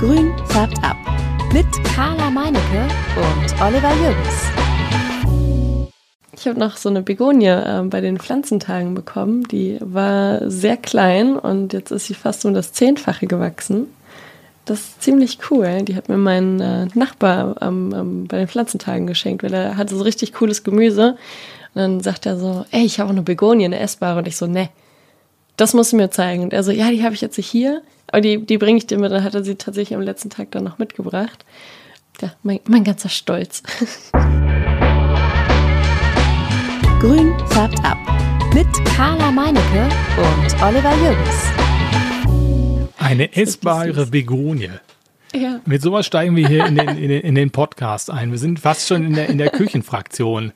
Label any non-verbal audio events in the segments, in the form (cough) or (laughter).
Grün färbt ab. Mit Carla Meinecke und Oliver Jürgens. Ich habe noch so eine Begonie äh, bei den Pflanzentagen bekommen. Die war sehr klein und jetzt ist sie fast um das Zehnfache gewachsen. Das ist ziemlich cool. Die hat mir mein äh, Nachbar ähm, ähm, bei den Pflanzentagen geschenkt, weil er hatte so richtig cooles Gemüse. Und dann sagt er so, ey, ich habe auch eine Begonie, eine essbare. Und ich so, ne, das musst du mir zeigen. Und er so, ja, die habe ich jetzt hier, aber die, die bringe ich dir mit. Dann hat er sie tatsächlich am letzten Tag dann noch mitgebracht. Ja, mein, mein ganzer Stolz. (laughs) Grün färbt ab. Mit Carla Meinecke und Oliver Jürgens. Eine essbare Begonie. Ja. Mit sowas steigen wir hier in den, in den, in den Podcast ein. Wir sind fast schon in der, in der Küchenfraktion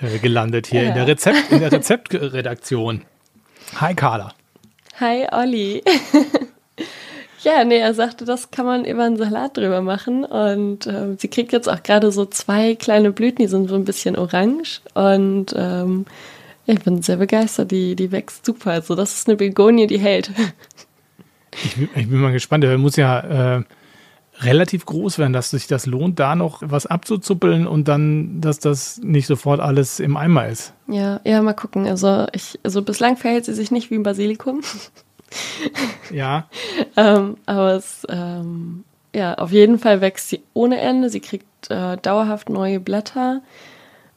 äh, gelandet hier, Ja. in, der Rezept, in der Rezeptredaktion. Hi Carla. Hi Olli. (laughs) ja, nee, er sagte, das kann man über einen Salat drüber machen. Und ähm, sie kriegt jetzt auch gerade so zwei kleine Blüten, die sind so ein bisschen orange. Und ähm, ich bin sehr begeistert, die, die wächst super. Also das ist eine Begonie, die hält. Ich, bin- ich bin mal gespannt. Der muss ja äh, relativ groß werden, dass sich das lohnt, da noch was abzuzuppeln und dann, dass das nicht sofort alles im Eimer ist. Ja, ja, mal gucken. Also, ich, also bislang verhält sie sich nicht wie ein Basilikum. Ja, (laughs) ähm, aber es, ähm, ja, auf jeden Fall wächst sie ohne Ende. Sie kriegt äh, dauerhaft neue Blätter.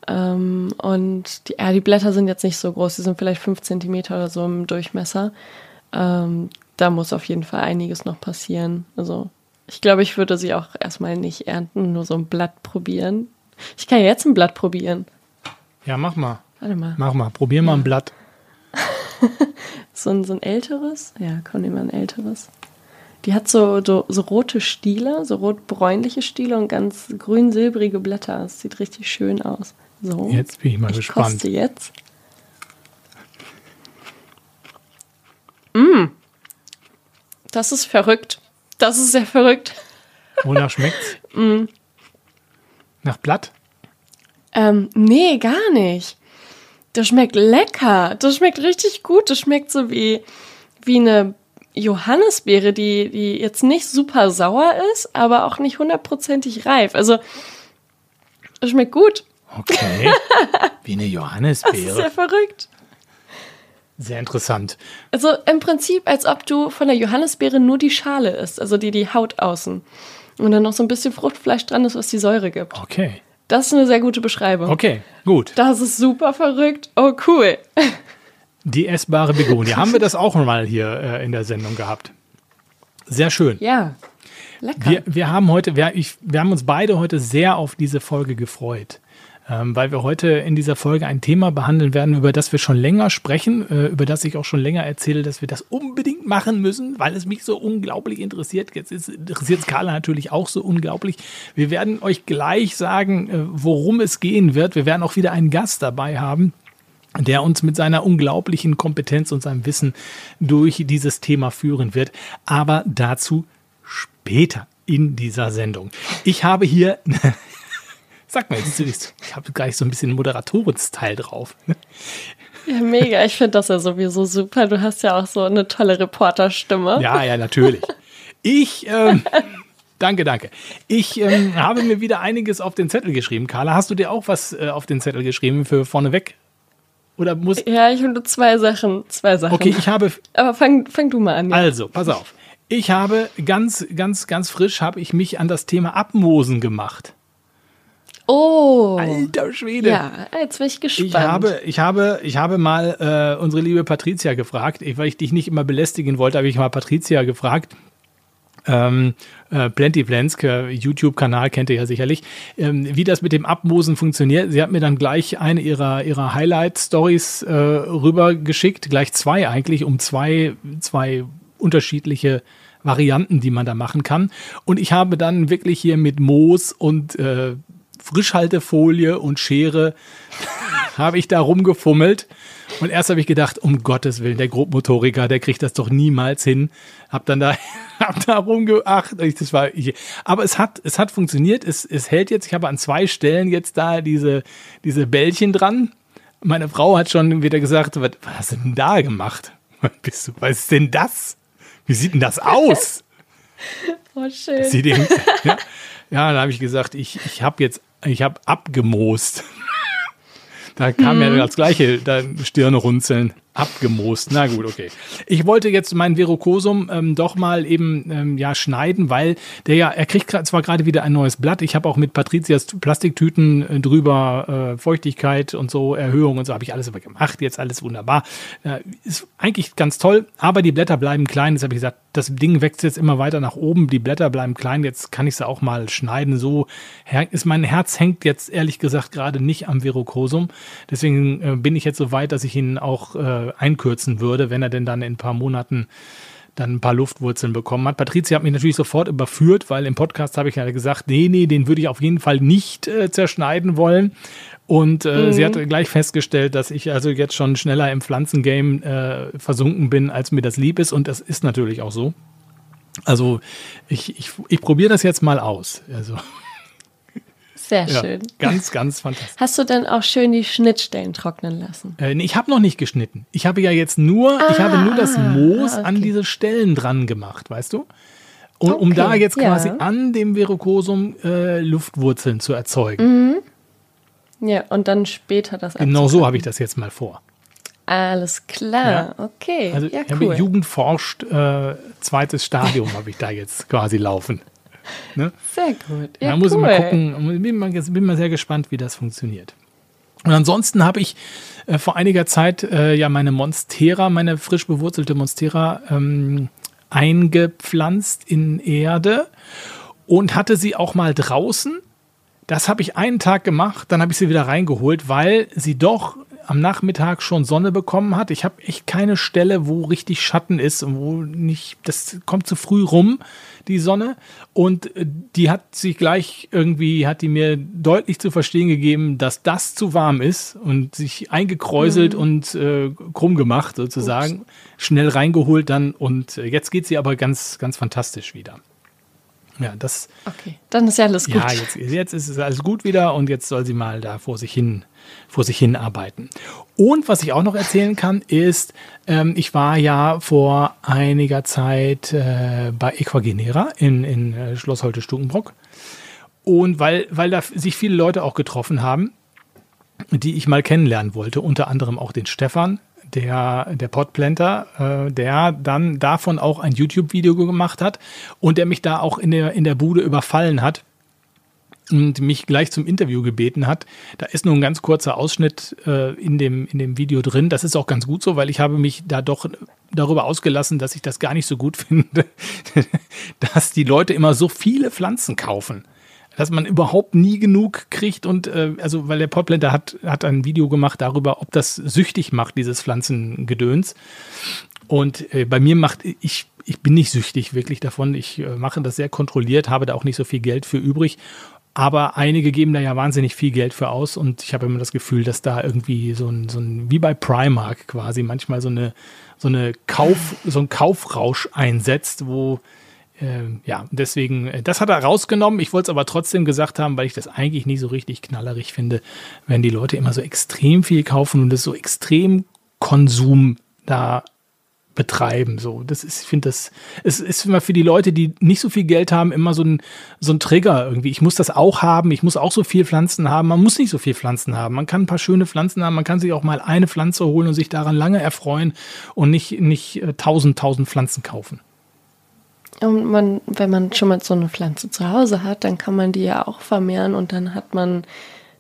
Ähm, und die, ja, die Blätter sind jetzt nicht so groß, die sind vielleicht fünf Zentimeter oder so im Durchmesser. Ähm, da muss auf jeden Fall einiges noch passieren. Also, ich glaube, ich würde sie auch erstmal nicht ernten, nur so ein Blatt probieren. Ich kann ja jetzt ein Blatt probieren. ja, mach mal. Warte mal. Mach mal. Probier mal ein Blatt. (laughs) So ein, so ein älteres? Ja, komm, nehmen wir ein älteres. Die hat so, so, so rote Stiele, so rot-bräunliche Stiele und ganz grün-silbrige Blätter. Das sieht richtig schön aus. So. Jetzt bin ich mal ich gespannt. koste jetzt. Mm. Das ist verrückt. Das ist sehr verrückt. (laughs) Wonach schmeckt's? Mm. Nach Blatt? Ähm, nee, gar nicht. Das schmeckt lecker. Das schmeckt richtig gut. Das schmeckt so wie, wie eine Johannisbeere, die, die jetzt nicht super sauer ist, aber auch nicht hundertprozentig reif. Also, das schmeckt gut. Okay. (laughs) Wie eine Das ist Johannisbeere. ja verrückt. Sehr interessant. Also im Prinzip, als ob du von der Johannisbeere nur die Schale isst, also die, die Haut außen. Und dann noch so ein bisschen Fruchtfleisch dran ist, was die Säure gibt. Okay. Das ist eine sehr gute Beschreibung. Okay, gut. Das ist super verrückt. Oh, cool. (laughs) Die essbare Begonie. Haben wir das auch mal hier äh, in der Sendung gehabt? Sehr schön. Ja. Lecker. Wir, wir haben heute, wir, ich, wir haben uns beide heute sehr auf diese Folge gefreut, weil wir heute in dieser Folge ein Thema behandeln werden, über das wir schon länger sprechen, äh, über das ich auch schon länger erzähle, dass wir das unbedingt machen müssen, weil es mich so unglaublich interessiert. Jetzt interessiert es Carla natürlich auch so unglaublich. Wir werden euch gleich sagen, äh, worum es gehen wird. Wir werden auch wieder einen Gast dabei haben der uns mit seiner unglaublichen Kompetenz und seinem Wissen durch dieses Thema führen wird. Aber dazu später in dieser Sendung. Ich habe hier, (laughs) sag mal jetzt, ich habe gleich so ein bisschen Moderatorenstyle drauf. Ja, mega. Ich finde das ja sowieso super. Du hast ja auch so eine tolle Reporterstimme. Ja, ja, natürlich. Ich, ähm, danke, danke. Ich ähm, habe mir wieder einiges auf den Zettel geschrieben. Carla, hast du dir auch was äh, auf den Zettel geschrieben für vorneweg? Oder muss. Ja, ich habe nur zwei Sachen. Zwei Sachen. Okay, ich habe Aber fang, fang du mal an. Ja. Also, pass auf. Ich habe ganz, ganz, ganz frisch habe ich mich an das Thema Abmosen gemacht. Oh. Alter Schwede. Ja, jetzt bin ich gespannt. Ich habe, ich habe, ich habe mal äh, unsere liebe Patricia gefragt, ich, weil ich dich nicht immer belästigen wollte, habe ich mal Patricia gefragt. Ähm, äh, Plenty Plans, äh, YouTube-Kanal kennt ihr ja sicherlich, ähm, wie das mit dem Abmosen funktioniert. Sie hat mir dann gleich eine ihrer, ihrer Highlight-Stories äh, rübergeschickt, gleich zwei eigentlich, um zwei, zwei unterschiedliche Varianten, die man da machen kann. Und ich habe dann wirklich hier mit Moos und äh, Frischhaltefolie und Schere (laughs) habe ich da rumgefummelt. Und erst habe ich gedacht, um Gottes Willen, der Grobmotoriker, der kriegt das doch niemals hin. Hab dann da, (laughs) hab da rumgeacht. Das war, ich, aber es hat, es hat funktioniert. Es, es hält jetzt. Ich habe an zwei Stellen jetzt da diese, diese Bällchen dran. Meine Frau hat schon wieder gesagt, was, was hast du denn da gemacht? Was, (laughs) bist du, was ist denn das? Wie sieht denn das aus? Oh, schön. Sie den, ja, ja, dann habe ich gesagt, ich, ich habe jetzt, ich habe abgemoost. (laughs) Da kam ja das gleiche da Stirne runzeln abgemoost. Na gut, okay. Ich wollte jetzt meinen Verocosum ähm, doch mal eben ähm, ja schneiden, weil der ja, er kriegt zwar gerade wieder ein neues Blatt. Ich habe auch mit Patrizias Plastiktüten äh, drüber äh, Feuchtigkeit und so Erhöhung und so habe ich alles aber gemacht. Jetzt alles wunderbar. Äh, ist eigentlich ganz toll, aber die Blätter bleiben klein. Jetzt habe ich gesagt, das Ding wächst jetzt immer weiter nach oben. Die Blätter bleiben klein. Jetzt kann ich sie auch mal schneiden. So ist mein Herz hängt jetzt ehrlich gesagt gerade nicht am Verocosum. Deswegen äh, bin ich jetzt so weit, dass ich ihn auch äh, einkürzen würde, wenn er denn dann in ein paar Monaten dann ein paar Luftwurzeln bekommen hat. Patricia hat mich natürlich sofort überführt, weil im Podcast habe ich ja gesagt, nee, nee, den würde ich auf jeden Fall nicht äh, zerschneiden wollen. Und äh, mhm. sie hat gleich festgestellt, dass ich also jetzt schon schneller im Pflanzengame äh, versunken bin, als mir das lieb ist. Und das ist natürlich auch so. Also ich, ich, ich probiere das jetzt mal aus. Also sehr ja, schön. Ganz, ganz fantastisch. Hast du denn auch schön die Schnittstellen trocknen lassen? Äh, nee, ich habe noch nicht geschnitten. Ich habe ja jetzt nur, ah, ich habe nur das ah, Moos ah, okay. an diese Stellen dran gemacht, weißt du? Und okay, um da jetzt ja. quasi an dem Verocosum äh, Luftwurzeln zu erzeugen. Mhm. Ja, und dann später das Genau so habe ich das jetzt mal vor. Alles klar, ja. okay. Also ja, cool. Jugend forscht, äh, zweites Stadium habe ich da jetzt quasi laufen. Ne? Sehr gut. Ja, da muss cool. ich mal gucken. Bin mal, bin mal sehr gespannt, wie das funktioniert. Und ansonsten habe ich äh, vor einiger Zeit äh, ja meine Monstera, meine frisch bewurzelte Monstera ähm, eingepflanzt in Erde und hatte sie auch mal draußen. Das habe ich einen Tag gemacht, dann habe ich sie wieder reingeholt, weil sie doch am Nachmittag schon Sonne bekommen hat. Ich habe echt keine Stelle, wo richtig Schatten ist und wo nicht, das kommt zu früh rum, die Sonne. Und äh, die hat sich gleich irgendwie, hat die mir deutlich zu verstehen gegeben, dass das zu warm ist und sich eingekräuselt mhm. und äh, krumm gemacht sozusagen. Ups. Schnell reingeholt dann und äh, jetzt geht sie aber ganz, ganz fantastisch wieder. Ja, das. Okay, dann ist ja alles gut. Ja, jetzt, jetzt ist es alles gut wieder und jetzt soll sie mal da vor sich hin vor sich hin arbeiten. Und was ich auch noch erzählen kann, ist, ähm, ich war ja vor einiger Zeit äh, bei Equagenera in, in äh, Schloss Holte-Stukenbrock. Und weil, weil da sich viele Leute auch getroffen haben, die ich mal kennenlernen wollte, unter anderem auch den Stefan, der, der Podplanter, äh, der dann davon auch ein YouTube-Video gemacht hat und der mich da auch in der, in der Bude überfallen hat und mich gleich zum Interview gebeten hat. Da ist nur ein ganz kurzer Ausschnitt äh, in, dem, in dem Video drin. Das ist auch ganz gut so, weil ich habe mich da doch darüber ausgelassen, dass ich das gar nicht so gut (laughs) finde, dass die Leute immer so viele Pflanzen kaufen. Dass man überhaupt nie genug kriegt und äh, also weil der Podblender hat, hat ein Video gemacht darüber, ob das süchtig macht, dieses Pflanzengedöns. Und äh, bei mir macht ich ich bin nicht süchtig wirklich davon. Ich äh, mache das sehr kontrolliert, habe da auch nicht so viel Geld für übrig aber einige geben da ja wahnsinnig viel Geld für aus und ich habe immer das Gefühl, dass da irgendwie so ein, so ein wie bei Primark quasi manchmal so eine, so eine Kauf, so ein Kaufrausch einsetzt, wo äh, ja, deswegen, äh, das hat er rausgenommen. Ich wollte es aber trotzdem gesagt haben, weil ich das eigentlich nicht so richtig knallerig finde, wenn die Leute immer so extrem viel kaufen und es so extrem Konsum da betreiben. So, das ist, ich finde das, es ist immer für die Leute, die nicht so viel Geld haben, immer so ein, so ein Trigger irgendwie. Ich muss das auch haben, ich muss auch so viel Pflanzen haben. Man muss nicht so viel Pflanzen haben. Man kann ein paar schöne Pflanzen haben, man kann sich auch mal eine Pflanze holen und sich daran lange erfreuen und nicht, nicht äh, tausend, tausend Pflanzen kaufen. Und man, wenn man schon mal so eine Pflanze zu Hause hat, dann kann man die ja auch vermehren und dann hat man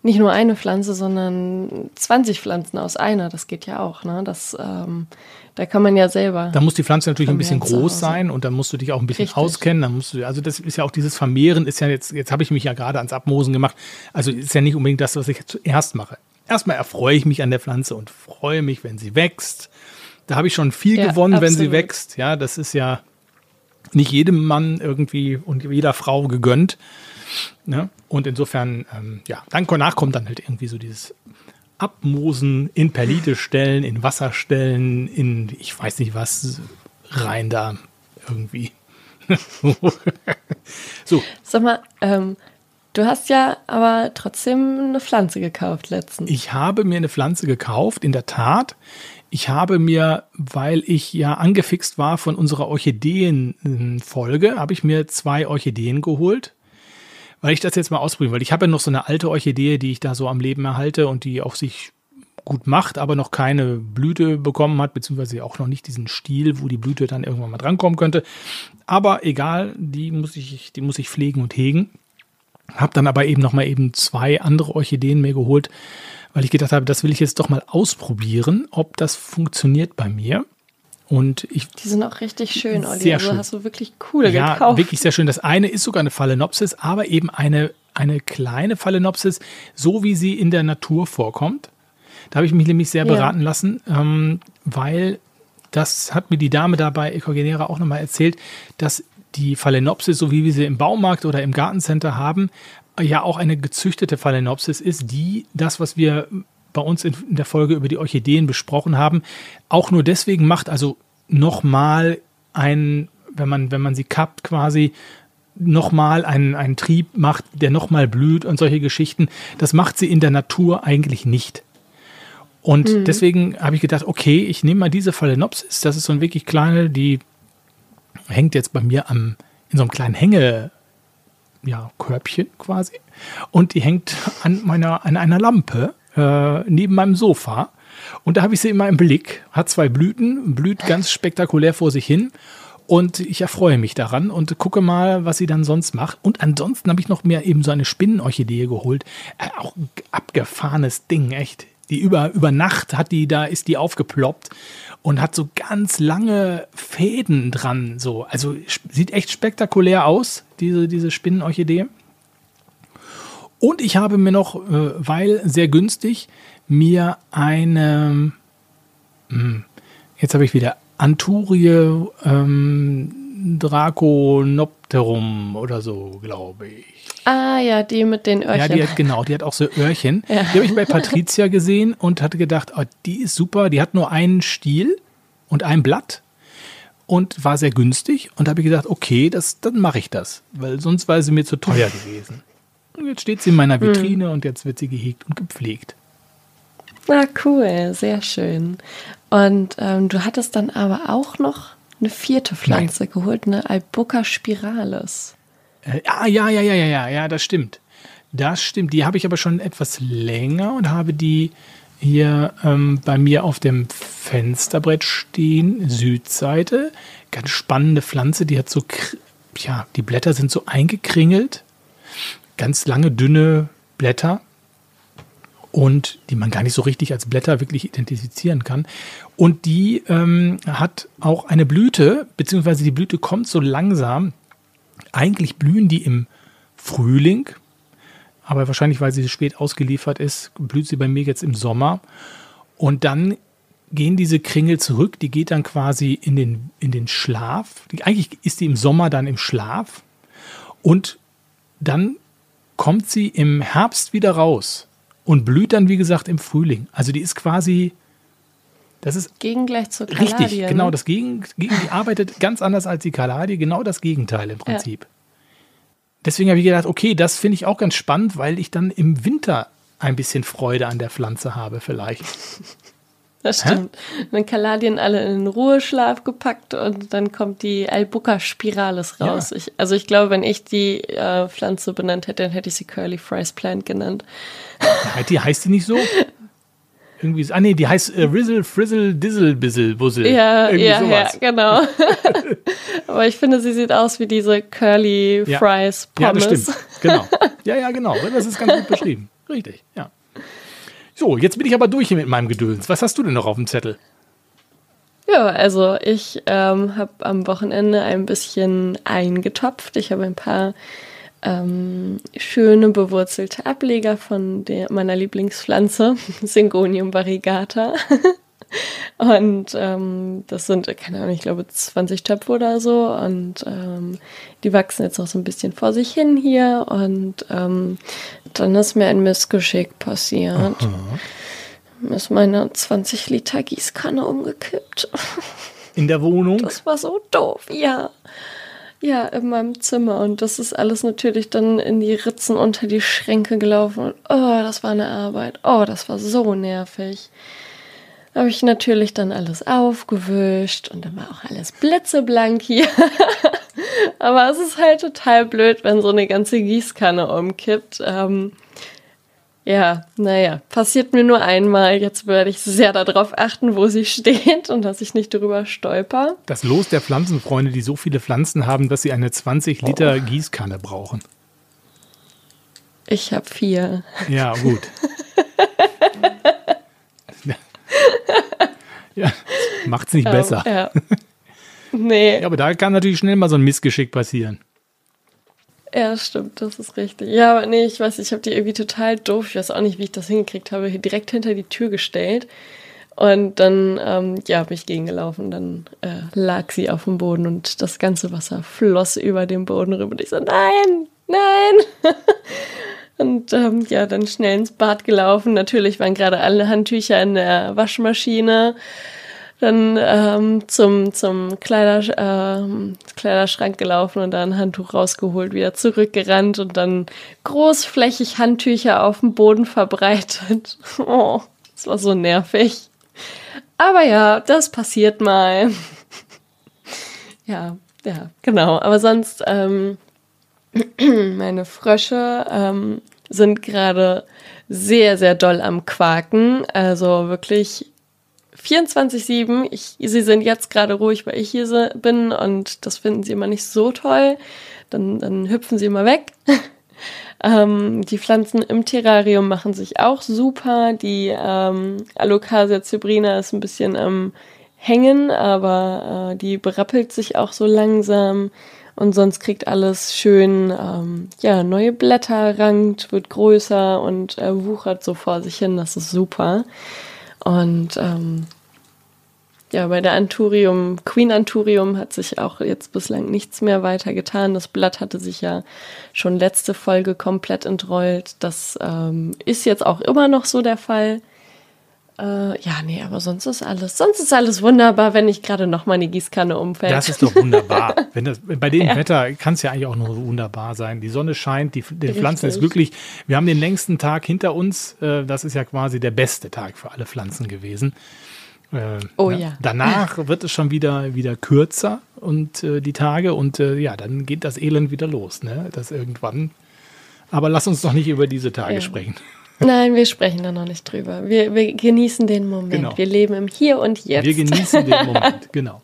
nicht nur eine Pflanze, sondern 20 Pflanzen aus einer. Das geht ja auch. Ne? Das ähm, da kann man ja selber. Da muss die Pflanze natürlich ein bisschen groß sein und dann musst du dich auch ein bisschen Richtig. auskennen. Dann musst du, also das ist ja auch dieses Vermehren, ist ja jetzt, jetzt habe ich mich ja gerade ans Abmosen gemacht. Also ist ja nicht unbedingt das, was ich zuerst mache. Erstmal erfreue ich mich an der Pflanze und freue mich, wenn sie wächst. Da habe ich schon viel ja, gewonnen, absolut. wenn sie wächst. Ja, das ist ja nicht jedem Mann irgendwie und jeder Frau gegönnt. Ne? Und insofern, ähm, ja, dann danach kommt dann halt irgendwie so dieses abmosen, in Perlite stellen, in Wasser stellen, in ich weiß nicht was rein da irgendwie. (laughs) so. Sag mal, ähm, du hast ja aber trotzdem eine Pflanze gekauft letztens. Ich habe mir eine Pflanze gekauft, in der Tat. Ich habe mir, weil ich ja angefixt war von unserer Orchideen-Folge, habe ich mir zwei Orchideen geholt, weil ich das jetzt mal ausprobieren weil Ich habe ja noch so eine alte Orchidee, die ich da so am Leben erhalte und die auf sich gut macht, aber noch keine Blüte bekommen hat, beziehungsweise auch noch nicht diesen Stiel, wo die Blüte dann irgendwann mal drankommen könnte. Aber egal, die muss ich, die muss ich pflegen und hegen. Hab dann aber eben noch mal eben zwei andere Orchideen mir geholt, weil ich gedacht habe, das will ich jetzt doch mal ausprobieren, ob das funktioniert bei mir. Und ich. Die sind auch richtig schön, Olli. Sehr also schön. hast du wirklich coole ja, gekauft. wirklich sehr schön. Das eine ist sogar eine Phalaenopsis, aber eben eine, eine kleine Phalaenopsis, so wie sie in der Natur vorkommt. Da habe ich mich nämlich sehr Ja. beraten lassen, ähm, weil das hat mir die Dame da bei Ecogenera auch nochmal erzählt, dass die Phalaenopsis, so wie wir sie im Baumarkt oder im Gartencenter haben, ja auch eine gezüchtete Phalaenopsis ist, die das, was wir bei uns in, in der Folge über die Orchideen besprochen haben, auch nur deswegen macht, also nochmal ein, wenn man, wenn man sie kappt quasi, nochmal einen, einen Trieb macht, der nochmal blüht und solche Geschichten. Das macht sie in der Natur eigentlich nicht. Und deswegen habe ich gedacht, okay, ich nehme mal diese Phalaenopsis. Das ist so ein wirklich kleine, die hängt jetzt bei mir am, in so einem kleinen Hänge, ja, Körbchen quasi. Und die hängt an meiner, an einer Lampe äh, neben meinem Sofa. Und da habe ich sie immer im Blick. Hat zwei Blüten, blüht ganz spektakulär vor sich hin. Und ich erfreue mich daran und gucke mal, was sie dann sonst macht. Und ansonsten habe ich noch mir eben so eine Spinnenorchidee geholt. Äh, auch ein abgefahrenes Ding, echt. Die über, über Nacht hat die, da ist die aufgeploppt und hat so ganz lange Fäden dran. So. Also sieht echt spektakulär aus, diese, diese Spinnenorchidee. Und ich habe mir noch, äh, weil sehr günstig, mir eine, hm, jetzt habe ich wieder Anturie ähm, Draconopterum oder so, glaube ich. Ah ja, die mit den Ja, Öhrchen. die hat, genau, die hat auch so Öhrchen. (laughs) Ja. Die habe ich bei Patricia gesehen und hatte gedacht, oh, die ist super. Die hat nur einen Stiel und ein Blatt und war sehr günstig. Und da habe ich gedacht, okay, das, dann mache ich das, weil sonst war sie mir zu teuer gewesen. Und jetzt steht sie in meiner Vitrine und jetzt wird sie gehegt und gepflegt. Ah, cool, sehr schön. Und ähm, du hattest dann aber auch noch eine vierte Pflanze geholt, eine Albuca spiralis. Äh, ja, ja, ja, ja, ja, ja, das stimmt. Das stimmt. Die habe ich aber schon etwas länger und habe die hier ähm, bei mir auf dem Fensterbrett stehen, Südseite. Ganz spannende Pflanze, die hat so, ja, die Blätter sind so eingekringelt. Ganz lange, dünne Blätter und die man gar nicht so richtig als Blätter wirklich identifizieren kann. Und die ähm, hat auch eine Blüte, beziehungsweise die Blüte kommt so langsam. Eigentlich blühen die im Frühling, aber wahrscheinlich, weil sie spät ausgeliefert ist, blüht sie bei mir jetzt im Sommer. Und dann gehen diese Kringel zurück, die geht dann quasi in den, in den Schlaf. Die, eigentlich ist die im Sommer dann im Schlaf. Und dann kommt sie im Herbst wieder raus und blüht dann, wie gesagt, im Frühling. Also die ist quasi, das ist Gegengleich zur Kaladie. richtig, genau, ne? das Gegen, gegen, die arbeitet ganz anders als die Kaladie, genau das Gegenteil im Prinzip. Deswegen habe ich gedacht, okay, das finde ich auch ganz spannend, weil ich dann im Winter ein bisschen Freude an der Pflanze habe vielleicht. (laughs) Das stimmt. Dann Kaladien alle in den Ruheschlaf gepackt und dann kommt die Albuca spiralis raus. Ja. Ich, also ich glaube, wenn ich die äh, Pflanze benannt hätte, dann hätte ich sie Curly Fries Plant genannt. Heißt die, heißt die nicht so? (laughs) Irgendwie, ah nee, die heißt äh, Rizzle, Frizzle, Dizzle, Bizzle, Buzzle. Ja, Irgendwie ja, ja, sowas. genau. (laughs) Aber ich finde, sie sieht aus wie diese Curly Ja. Fries Ja, das Pommes. stimmt. Genau. Ja, ja, genau. (laughs) Das ist ganz gut beschrieben. Richtig, ja. So, jetzt bin ich aber durch hier mit meinem Gedöns. Was hast du denn noch auf dem Zettel? Ja, also ich ähm, habe am Wochenende ein bisschen eingetopft. Ich habe ein paar ähm, schöne bewurzelte Ableger von der, meiner Lieblingspflanze, (laughs) Syngonium variegata. (laughs) Und ähm, das sind, keine Ahnung, ich glaube 20 Töpfe oder so. Und ähm, die wachsen jetzt noch so ein bisschen vor sich hin hier. Und ähm, dann ist mir ein Missgeschick passiert. Ist meine 20 Liter Gießkanne umgekippt. In der Wohnung? Das war so doof, ja. Ja, in meinem Zimmer. Und das ist alles natürlich dann in die Ritzen unter die Schränke gelaufen. Und oh, das war eine Arbeit. Oh, das war so nervig. habe ich natürlich dann alles aufgewischt und dann war auch alles blitzeblank hier. (laughs) Aber es ist halt total blöd, wenn so eine ganze Gießkanne umkippt. Ähm, ja, naja, passiert mir nur einmal. Jetzt werde ich sehr darauf achten, wo sie steht und dass ich nicht drüber stolper. Das Los der Pflanzenfreunde, die so viele Pflanzen haben, dass sie eine 20 Liter oh. Gießkanne brauchen. Ich habe vier. Ja, gut. (laughs) ja, macht's nicht besser. Ja. Nee. Ja, aber da kann natürlich schnell mal so ein Missgeschick passieren. Ja, stimmt, das ist richtig. Ja, aber nee, ich weiß, ich habe die irgendwie total doof, ich weiß auch nicht, wie ich das hingekriegt habe, direkt hinter die Tür gestellt. Und dann, ähm, ja, bin ich gegengelaufen. Dann äh, lag sie auf dem Boden und das ganze Wasser floss über den Boden rüber. Und ich so, nein, nein. (laughs) Und ähm, ja, dann schnell ins Bad gelaufen. Natürlich waren gerade alle Handtücher in der Waschmaschine. Dann ähm, zum, zum Kleider, äh, Kleiderschrank gelaufen und da ein Handtuch rausgeholt, wieder zurückgerannt und dann großflächig Handtücher auf dem Boden verbreitet. (laughs) Oh, das war so nervig. Aber ja, das passiert mal. (laughs) ja, ja, genau. Aber sonst, ähm, (clears throat) meine Frösche ähm, sind gerade sehr, sehr doll am Quaken. Also wirklich 24-7. Sie sind jetzt gerade ruhig, weil ich hier bin und das finden sie immer nicht so toll. Dann, dann hüpfen sie immer weg. (laughs) ähm, die Pflanzen im Terrarium machen sich auch super. Die ähm, Alocasia cybrina ist ein bisschen am Hängen, aber äh, die berappelt sich auch so langsam und sonst kriegt alles schön ähm, ja neue Blätter, rankt, wird größer und äh, wuchert so vor sich hin. Das ist super. Und ähm, ja, bei der Anturium, Queen Anturium hat sich auch jetzt bislang nichts mehr weiter getan. Das Blatt hatte sich ja schon letzte Folge komplett entrollt. Das ähm, ist jetzt auch immer noch so der Fall. Äh, ja, nee, aber sonst ist alles, sonst ist alles wunderbar, wenn nicht gerade noch mal eine Gießkanne umfällt. Das ist doch wunderbar. (laughs) wenn das, bei dem ja. Wetter kann es ja eigentlich auch nur wunderbar sein. Die Sonne scheint, die, die Pflanzen ist glücklich. Wir haben den längsten Tag hinter uns. Äh, das ist ja quasi der beste Tag für alle Pflanzen gewesen. Äh, oh ja. Danach (laughs) wird es schon wieder, wieder kürzer und äh, die Tage und äh, ja, dann geht das Elend wieder los, ne? Das irgendwann. Aber lass uns doch nicht über diese Tage ja. sprechen. Nein, wir sprechen da noch nicht drüber. Wir, wir genießen den Moment. Genau. Wir leben im Hier und Jetzt. Wir genießen den Moment, genau.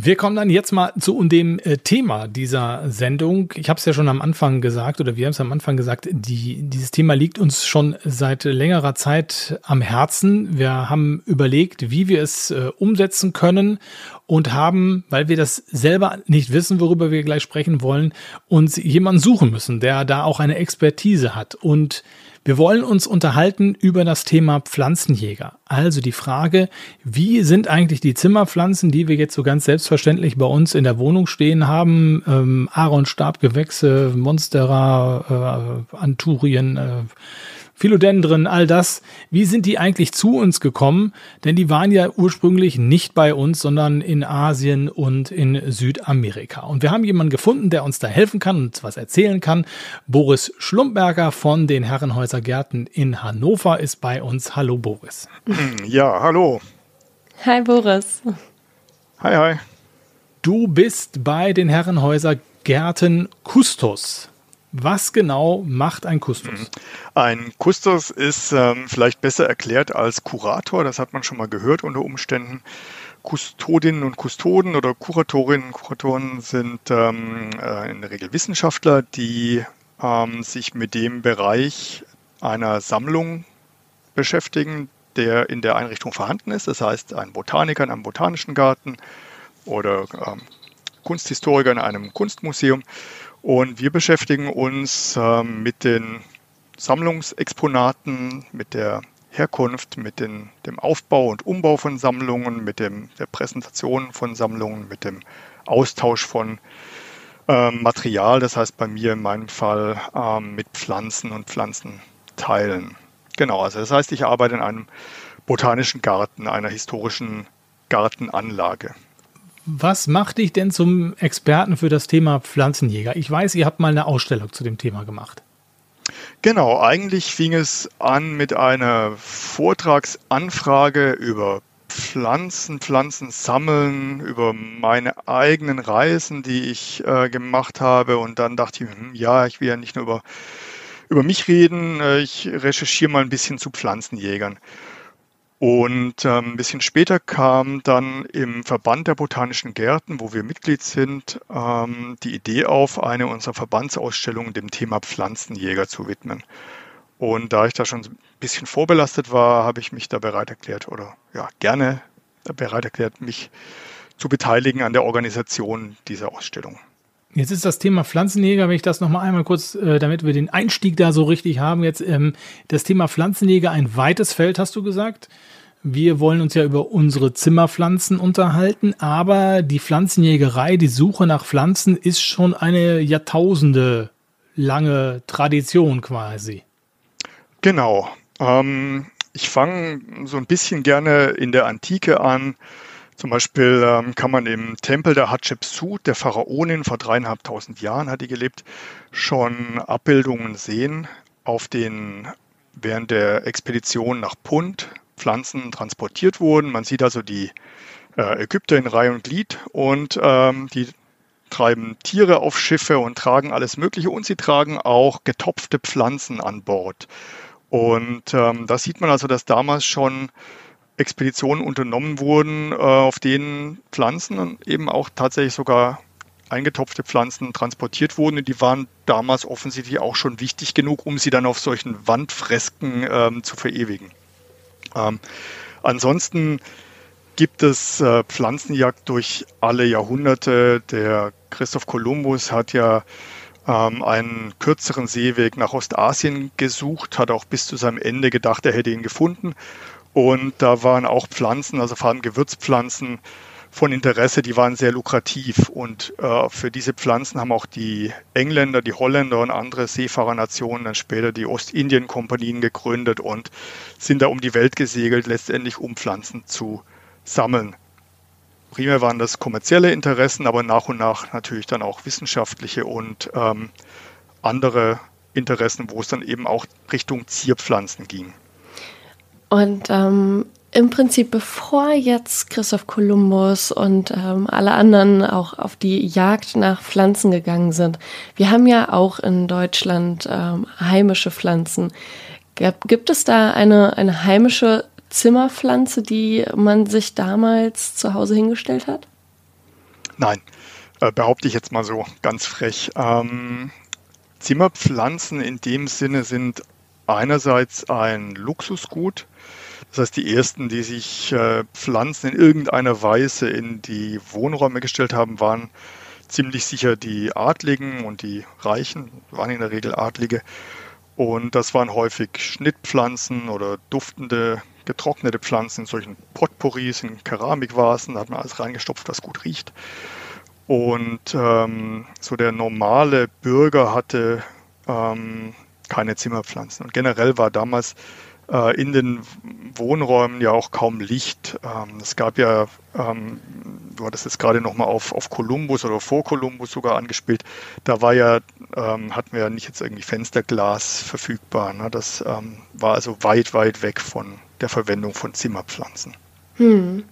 Wir kommen dann jetzt mal zu dem äh, Thema dieser Sendung. Ich habe es ja schon am Anfang gesagt oder wir haben es am Anfang gesagt, die, dieses Thema liegt uns schon seit längerer Zeit am Herzen. Wir haben überlegt, wie wir es äh, umsetzen können und haben, weil wir das selber nicht wissen, worüber wir gleich sprechen wollen, uns jemanden suchen müssen, der da auch eine Expertise hat und wir wollen uns unterhalten über das Thema Pflanzenjäger. Also die Frage, wie sind eigentlich die Zimmerpflanzen, die wir jetzt so ganz selbstverständlich bei uns in der Wohnung stehen haben? Ähm, Aaronstabgewächse, Monstera, äh, Anturien, äh, Philodendren, all das, wie sind die eigentlich zu uns gekommen? Denn die waren ja ursprünglich nicht bei uns, sondern in Asien und in Südamerika. Und wir haben jemanden gefunden, der uns da helfen kann und was erzählen kann. Boris Schlumpberger von den Herrenhäuser Gärten in Hannover ist bei uns. Hallo Boris. (clears throat) Ja, hallo. Hi Boris. Hi, hi. Du bist bei den Herrenhäuser Gärten Kustos. Was genau macht ein Kustos? Mhm. Ein Kustos ist ähm, vielleicht besser erklärt als Kurator, das hat man schon mal gehört unter Umständen. Kustodinnen und Kustoden oder Kuratorinnen und Kuratoren sind ähm, äh, in der Regel Wissenschaftler, die ähm, sich mit dem Bereich einer Sammlung beschäftigen, der in der Einrichtung vorhanden ist. Das heißt, ein Botaniker in einem botanischen Garten oder ähm, Kunsthistoriker in einem Kunstmuseum und wir beschäftigen uns äh, mit den Sammlungsexponaten, mit der Herkunft, mit den, dem Aufbau und Umbau von Sammlungen, mit dem, der Präsentation von Sammlungen, mit dem Austausch von äh, Material, das heißt bei mir in meinem Fall äh, mit Pflanzen und Pflanzenteilen. Genau, also das heißt, ich arbeite in einem botanischen Garten, einer historischen Gartenanlage. Was macht dich denn zum Experten für das Thema Pflanzenjäger? Ich weiß, ihr habt mal eine Ausstellung zu dem Thema gemacht. Genau, eigentlich fing es an mit einer Vortragsanfrage über Pflanzen, Pflanzen sammeln, über meine eigenen Reisen, die ich äh, gemacht habe. Und dann dachte ich, hm, ja, ich will ja nicht nur über, über mich reden, äh, ich recherchiere mal ein bisschen zu Pflanzenjägern. Und ähm, ein bisschen später kam dann im Verband der Botanischen Gärten, wo wir Mitglied sind, ähm, die Idee auf, eine unserer Verbandsausstellungen dem Thema Pflanzenjäger zu widmen. Und da ich da schon ein bisschen vorbelastet war, habe ich mich da bereit erklärt oder ja, gerne bereit erklärt, mich zu beteiligen an der Organisation dieser Ausstellung. Jetzt ist das Thema Pflanzenjäger, wenn ich das nochmal einmal kurz, äh, damit wir den Einstieg da so richtig haben, jetzt ähm, das Thema Pflanzenjäger, ein weites Feld, hast du gesagt. Wir wollen uns ja über unsere Zimmerpflanzen unterhalten, aber die Pflanzenjägerei, die Suche nach Pflanzen ist schon eine Jahrtausende lange Tradition quasi. Genau. Ähm, ich fange so ein bisschen gerne in der Antike an. Zum Beispiel ähm, kann man im Tempel der Hatschepsut, der Pharaonin, vor dreieinhalbtausend Jahren hat die gelebt, schon Abbildungen sehen, auf denen während der Expedition nach Punt Pflanzen transportiert wurden. Man sieht also die äh, Ägypter in Reihe und Glied und ähm, die treiben Tiere auf Schiffe und tragen alles Mögliche und sie tragen auch getopfte Pflanzen an Bord. Und ähm, da sieht man also, dass damals schon Expeditionen unternommen wurden, äh, auf denen Pflanzen und eben auch tatsächlich sogar eingetopfte Pflanzen transportiert wurden. Die waren damals offensichtlich auch schon wichtig genug, um sie dann auf solchen Wandfresken ähm, zu verewigen. Ähm, ansonsten gibt es äh, Pflanzenjagd durch alle Jahrhunderte. Der Christoph Kolumbus hat ja ähm, einen kürzeren Seeweg nach Ostasien gesucht, hat auch bis zu seinem Ende gedacht, er hätte ihn gefunden. Und da waren auch Pflanzen, also vor allem Gewürzpflanzen, von Interesse, die waren sehr lukrativ. Und äh, für diese Pflanzen haben auch die Engländer, die Holländer und andere Seefahrernationen dann später die Ostindien-Kompanien gegründet und sind da um die Welt gesegelt, letztendlich um Pflanzen zu sammeln. Primär waren das kommerzielle Interessen, aber nach und nach natürlich dann auch wissenschaftliche und ähm, andere Interessen, wo es dann eben auch Richtung Zierpflanzen ging. Und ähm, im Prinzip, bevor jetzt Christoph Kolumbus und ähm, alle anderen auch auf die Jagd nach Pflanzen gegangen sind, wir haben ja auch in Deutschland ähm, heimische Pflanzen. Gibt es da eine, eine heimische Zimmerpflanze, die man sich damals zu Hause hingestellt hat? Nein, äh, behaupte ich jetzt mal so ganz frech. Ähm, Zimmerpflanzen in dem Sinne sind einerseits ein Luxusgut. Das heißt, die ersten, die sich äh, Pflanzen in irgendeiner Weise in die Wohnräume gestellt haben, waren ziemlich sicher die Adligen und die Reichen, waren in der Regel Adlige. Und das waren häufig Schnittpflanzen oder duftende getrocknete Pflanzen in solchen Potpourris, in Keramikvasen, da hat man alles reingestopft, was gut riecht. Und ähm, so der normale Bürger hatte ähm, keine Zimmerpflanzen. Und generell war damals äh, in den Wohnräumen ja auch kaum Licht. Ähm, es gab ja, ähm, du hattest jetzt gerade nochmal auf, auf Kolumbus oder vor Kolumbus sogar angespielt, da war ja, ähm, hatten wir ja nicht jetzt irgendwie Fensterglas verfügbar. Ne? Das ähm, war also weit, weit weg von der Verwendung von Zimmerpflanzen. Hm.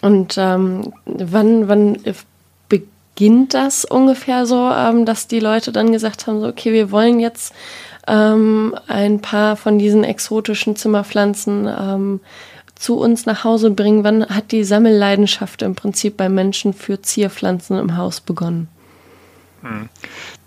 Und ähm, wann, wann beginnt das ungefähr so, ähm, dass die Leute dann gesagt haben, so, okay, wir wollen jetzt ähm, ein paar von diesen exotischen Zimmerpflanzen ähm, zu uns nach Hause bringen. Wann hat die Sammelleidenschaft im Prinzip bei Menschen für Zierpflanzen im Haus begonnen? Hm.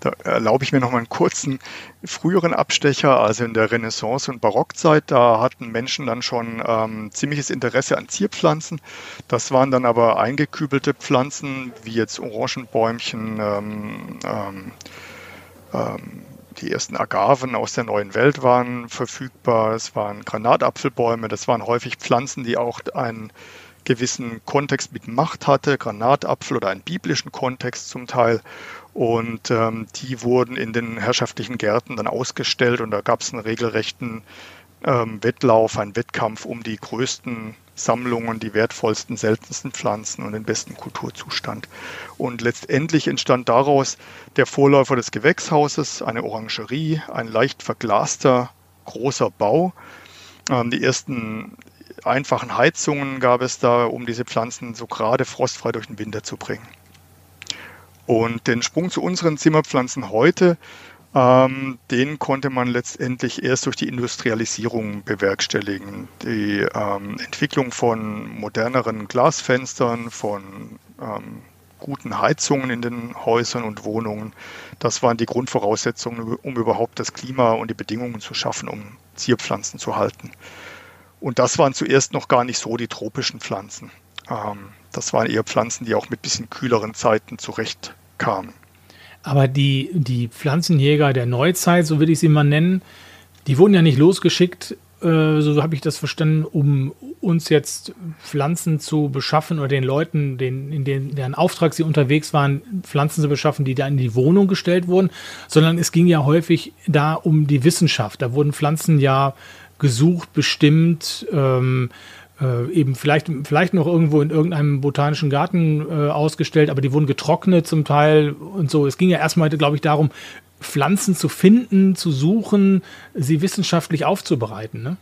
Da erlaube ich mir noch mal einen kurzen früheren Abstecher. Also in der Renaissance- und Barockzeit, da hatten Menschen dann schon ähm, ziemliches Interesse an Zierpflanzen. Das waren dann aber eingekübelte Pflanzen, wie jetzt Orangenbäumchen, ähm, ähm, ähm die ersten Agaven aus der neuen Welt waren verfügbar. Es waren Granatapfelbäume. Das waren häufig Pflanzen, die auch einen gewissen Kontext mit Macht hatte. Granatapfel oder einen biblischen Kontext zum Teil. Und ähm, die wurden in den herrschaftlichen Gärten dann ausgestellt und da gab es einen regelrechten ähm, Wettlauf, einen Wettkampf um die größten Sammlungen, die wertvollsten, seltensten Pflanzen und den besten Kulturzustand. Und letztendlich entstand daraus der Vorläufer des Gewächshauses, eine Orangerie, ein leicht verglaster großer Bau. Ähm, die ersten einfachen Heizungen gab es da, um diese Pflanzen so gerade frostfrei durch den Winter zu bringen. Und den Sprung zu unseren Zimmerpflanzen heute, ähm, den konnte man letztendlich erst durch die Industrialisierung bewerkstelligen. Die ähm, Entwicklung von moderneren Glasfenstern, von ähm, guten Heizungen in den Häusern und Wohnungen, das waren die Grundvoraussetzungen, um überhaupt das Klima und die Bedingungen zu schaffen, um Zierpflanzen zu halten. Und das waren zuerst noch gar nicht so die tropischen Pflanzen. Ähm, das waren eher Pflanzen, die auch mit bisschen kühleren Zeiten zurechtkamen. Aber die, die Pflanzenjäger der Neuzeit, so würde ich sie mal nennen, die wurden ja nicht losgeschickt, äh, so habe ich das verstanden, um uns jetzt Pflanzen zu beschaffen oder den Leuten, den, in den, deren Auftrag sie unterwegs waren, Pflanzen zu beschaffen, die da in die Wohnung gestellt wurden, sondern es ging ja häufig da um die Wissenschaft. Da wurden Pflanzen ja gesucht, bestimmt, ähm, äh, eben vielleicht, vielleicht noch irgendwo in irgendeinem botanischen Garten äh, ausgestellt, aber die wurden getrocknet zum Teil und so. Es ging ja erstmal, glaube ich, darum, Pflanzen zu finden, zu suchen, sie wissenschaftlich aufzubereiten. Ne?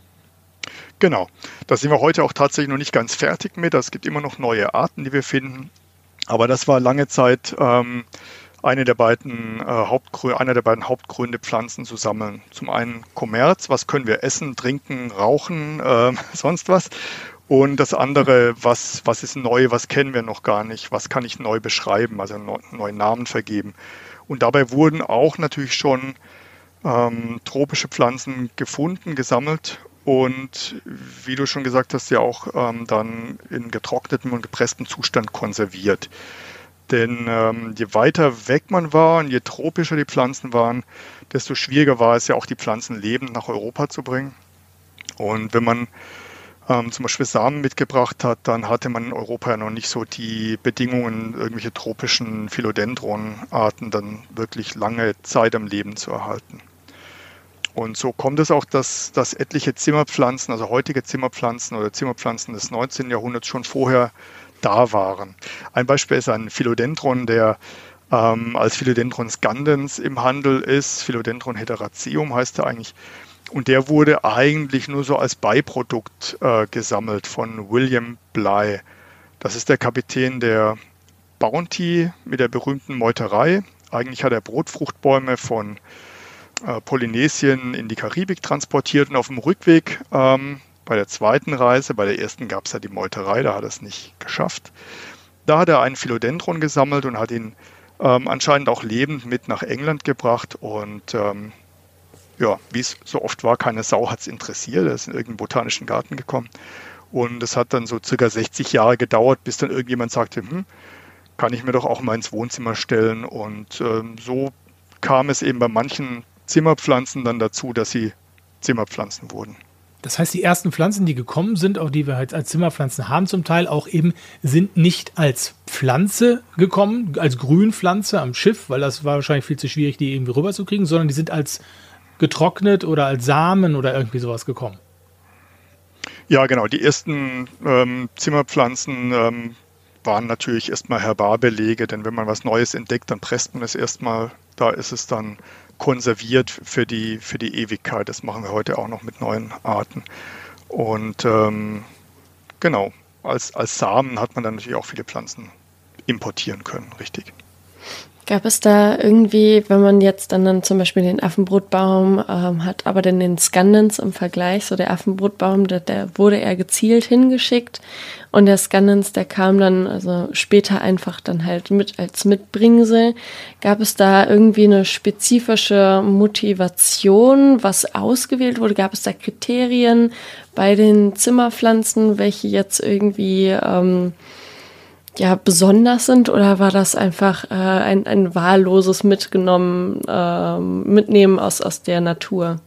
Genau. Da sind wir heute auch tatsächlich noch nicht ganz fertig mit. Es gibt immer noch neue Arten, die wir finden. Aber das war lange Zeit ähm, eine der beiden, äh, Hauptgründe, einer der beiden Hauptgründe, Pflanzen zu sammeln. Zum einen Kommerz, was können wir essen, trinken, rauchen, äh, (laughs) sonst was. Und das andere, was, was ist neu, was kennen wir noch gar nicht, was kann ich neu beschreiben, also neu, neuen Namen vergeben. Und dabei wurden auch natürlich schon ähm, tropische Pflanzen gefunden, gesammelt und wie du schon gesagt hast, ja auch ähm, dann in getrocknetem und gepresstem Zustand konserviert. Denn ähm, je weiter weg man war und je tropischer die Pflanzen waren, desto schwieriger war es ja auch, die Pflanzen lebend nach Europa zu bringen. Und wenn man ähm, zum Beispiel Samen mitgebracht hat, dann hatte man in Europa ja noch nicht so die Bedingungen, irgendwelche tropischen Philodendron-Arten dann wirklich lange Zeit am Leben zu erhalten. Und so kommt es auch, dass, dass etliche Zimmerpflanzen, also heutige Zimmerpflanzen oder Zimmerpflanzen des 19. Jahrhunderts schon vorher da waren. Ein Beispiel ist ein Philodendron, der ähm, als Philodendron scandens im Handel ist. Philodendron hederaceum heißt er eigentlich. Und der wurde eigentlich nur so als Beiprodukt äh, gesammelt von William Bly. Das ist der Kapitän der Bounty mit der berühmten Meuterei. Eigentlich hat er Brotfruchtbäume von äh, Polynesien in die Karibik transportiert und auf dem Rückweg ähm, bei der zweiten Reise, bei der ersten gab es ja die Meuterei, da hat er es nicht geschafft. Da hat er einen Philodendron gesammelt und hat ihn ähm, anscheinend auch lebend mit nach England gebracht. Und ähm, ja, wie es so oft war, keine Sau hat es interessiert. Er ist in irgendeinen botanischen Garten gekommen. Und es hat dann so circa 60 Jahre gedauert, bis dann irgendjemand sagte, hm, kann ich mir doch auch mal ins Wohnzimmer stellen. Und ähm, so kam es eben bei manchen Zimmerpflanzen dann dazu, dass sie Zimmerpflanzen wurden. Das heißt, die ersten Pflanzen, die gekommen sind, auch die wir halt als Zimmerpflanzen haben, zum Teil auch eben, sind nicht als Pflanze gekommen, als Grünpflanze am Schiff, weil das war wahrscheinlich viel zu schwierig, die irgendwie rüberzukriegen, sondern die sind als getrocknet oder als Samen oder irgendwie sowas gekommen. Ja, genau. Die ersten ähm, Zimmerpflanzen ähm, waren natürlich erstmal Herbarbelege, denn wenn man was Neues entdeckt, dann presst man es erstmal. Da ist es dann konserviert für die, für die Ewigkeit. Das machen wir heute auch noch mit neuen Arten. Und ähm, genau, als, als Samen hat man dann natürlich auch viele Pflanzen importieren können, richtig. Gab es da irgendwie, wenn man jetzt dann, dann zum Beispiel den Affenbrotbaum ähm, hat, aber dann den Scandens im Vergleich, so der Affenbrotbaum, der, der wurde eher gezielt hingeschickt und der Scandens, der kam dann also später einfach dann halt mit als Mitbringsel. Gab es da irgendwie eine spezifische Motivation, was ausgewählt wurde? Gab es da Kriterien bei den Zimmerpflanzen, welche jetzt irgendwie ähm, ja, besonders sind oder war das einfach äh, ein, ein wahlloses Mitgenommen, äh, Mitnehmen aus, aus der Natur?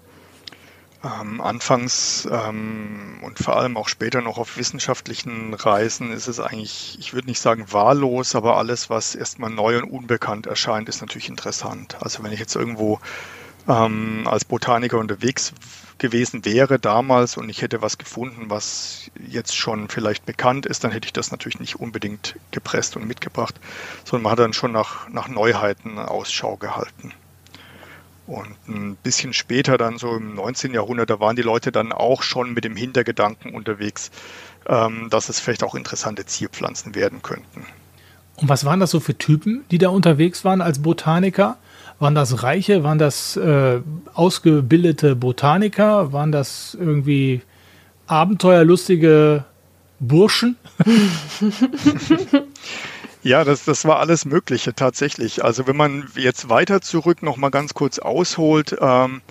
Ähm, anfangs ähm, und vor allem auch später noch auf wissenschaftlichen Reisen ist es eigentlich, ich würde nicht sagen wahllos, aber alles, was erstmal neu und unbekannt erscheint, ist natürlich interessant. Also wenn ich jetzt irgendwo ähm, als Botaniker unterwegs gewesen wäre damals und ich hätte was gefunden, was jetzt schon vielleicht bekannt ist, dann hätte ich das natürlich nicht unbedingt gepresst und mitgebracht, sondern man hat dann schon nach, nach Neuheiten Ausschau gehalten. Und ein bisschen später, dann so im 19. Jahrhundert, da waren die Leute dann auch schon mit dem Hintergedanken unterwegs, ähm, dass es vielleicht auch interessante Zierpflanzen werden könnten. Und was waren das so für Typen, die da unterwegs waren als Botaniker? Waren das Reiche? Waren das äh, ausgebildete Botaniker? Waren das irgendwie abenteuerlustige Burschen? (laughs) ja, das, das war alles Mögliche tatsächlich. Also wenn man jetzt weiter zurück noch mal ganz kurz ausholt, ähm,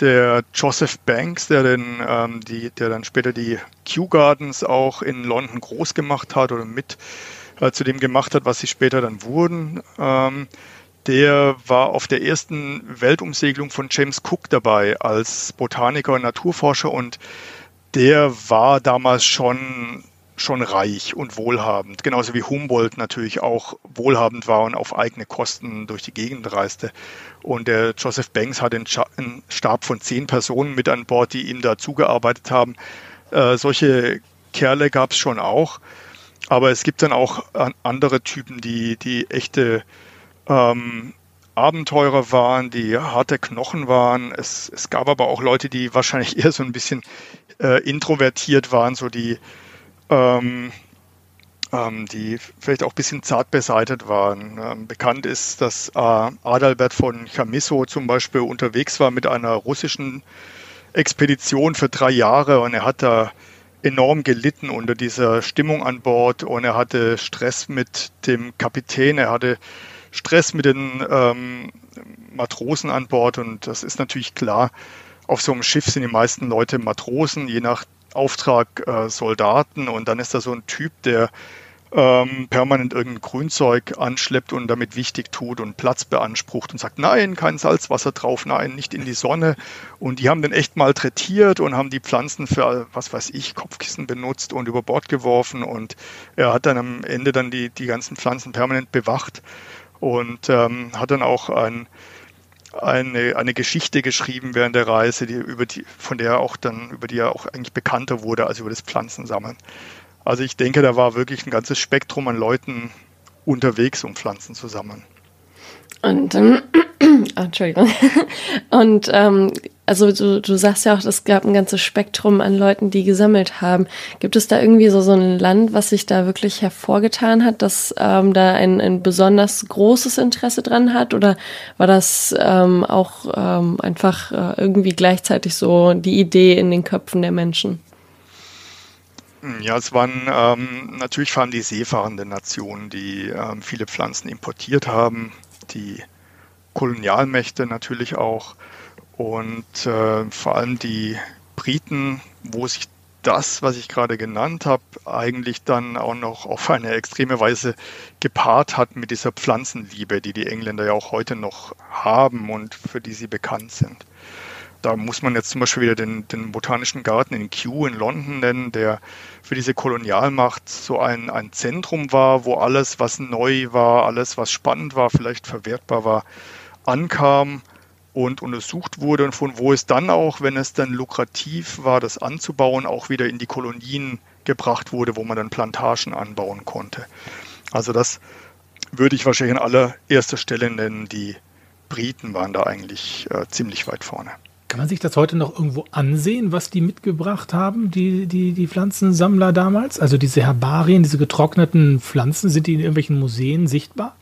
der Joseph Banks, der, den, ähm, die, der dann später die Kew Gardens auch in London groß gemacht hat oder mit äh, zu dem gemacht hat, was sie später dann wurden, ähm, der war auf der ersten Weltumsegelung von James Cook dabei als Botaniker und Naturforscher und der war damals schon schon reich und wohlhabend, genauso wie Humboldt natürlich auch wohlhabend war und auf eigene Kosten durch die Gegend reiste. Und der Joseph Banks hatte einen Stab von zehn Personen mit an Bord, die ihm da zugearbeitet haben. Äh, solche Kerle gab es schon auch. Aber es gibt dann auch andere Typen, die, die echte ähm, Abenteurer waren, die harte Knochen waren. Es, es gab aber auch Leute, die wahrscheinlich (laughs) eher so ein bisschen äh, introvertiert waren, so die, ähm, ähm, die vielleicht auch ein bisschen zart beseitet waren. Ähm, bekannt ist, dass äh, Adalbert von Chamisso zum Beispiel unterwegs war mit einer russischen Expedition für drei Jahre und er hat da enorm gelitten unter dieser Stimmung an Bord und er hatte Stress mit dem Kapitän, er hatte Stress mit den ähm, Matrosen an Bord und das ist natürlich klar. Auf so einem Schiff sind die meisten Leute Matrosen, je nach Auftrag äh, Soldaten und dann ist da so ein Typ, der ähm, permanent irgendein Grünzeug anschleppt und damit wichtig tut und Platz beansprucht und sagt, nein, kein Salzwasser drauf, nein, nicht in die Sonne. Und die haben den echt malträtiert und haben die Pflanzen für, was weiß ich, Kopfkissen benutzt und über Bord geworfen. Und er hat dann am Ende dann die, die ganzen Pflanzen permanent bewacht und ähm, hat dann auch ein, eine, eine Geschichte geschrieben während der Reise, die, über die, von der er auch dann, über die er auch eigentlich bekannter wurde als über das Pflanzensammeln. Also ich denke, da war wirklich ein ganzes Spektrum an Leuten unterwegs, um Pflanzen zu sammeln. Und ähm, (clears throat) Entschuldigung. (laughs) Und ähm, also du, du sagst ja auch, es gab ein ganzes Spektrum an Leuten, die gesammelt haben. Gibt es da irgendwie so, so ein Land, was sich da wirklich hervorgetan hat, dass ähm, da ein, ein besonders großes Interesse dran hat? Oder war das ähm, auch ähm, einfach äh, irgendwie gleichzeitig so die Idee in den Köpfen der Menschen? Ja, es waren ähm, natürlich allem die seefahrenden Nationen, die ähm, viele Pflanzen importiert haben, die Kolonialmächte natürlich auch und äh, vor allem die Briten, wo sich das, was ich gerade genannt habe, eigentlich dann auch noch auf eine extreme Weise gepaart hat mit dieser Pflanzenliebe, die die Engländer ja auch heute noch haben und für die sie bekannt sind. Da muss man jetzt zum Beispiel wieder den, den Botanischen Garten in Kew in London nennen, der für diese Kolonialmacht so ein, ein Zentrum war, wo alles, was neu war, alles, was spannend war, vielleicht verwertbar war, ankam und untersucht wurde und von wo es dann auch, wenn es dann lukrativ war, das anzubauen, auch wieder in die Kolonien gebracht wurde, wo man dann Plantagen anbauen konnte. Also das würde ich wahrscheinlich an allererster Stelle nennen. Die Briten waren da eigentlich äh, ziemlich weit vorne. Kann man sich das heute noch irgendwo ansehen, was die mitgebracht haben, die, die, die Pflanzensammler damals? Also diese Herbarien, diese getrockneten Pflanzen, sind die in irgendwelchen Museen sichtbar?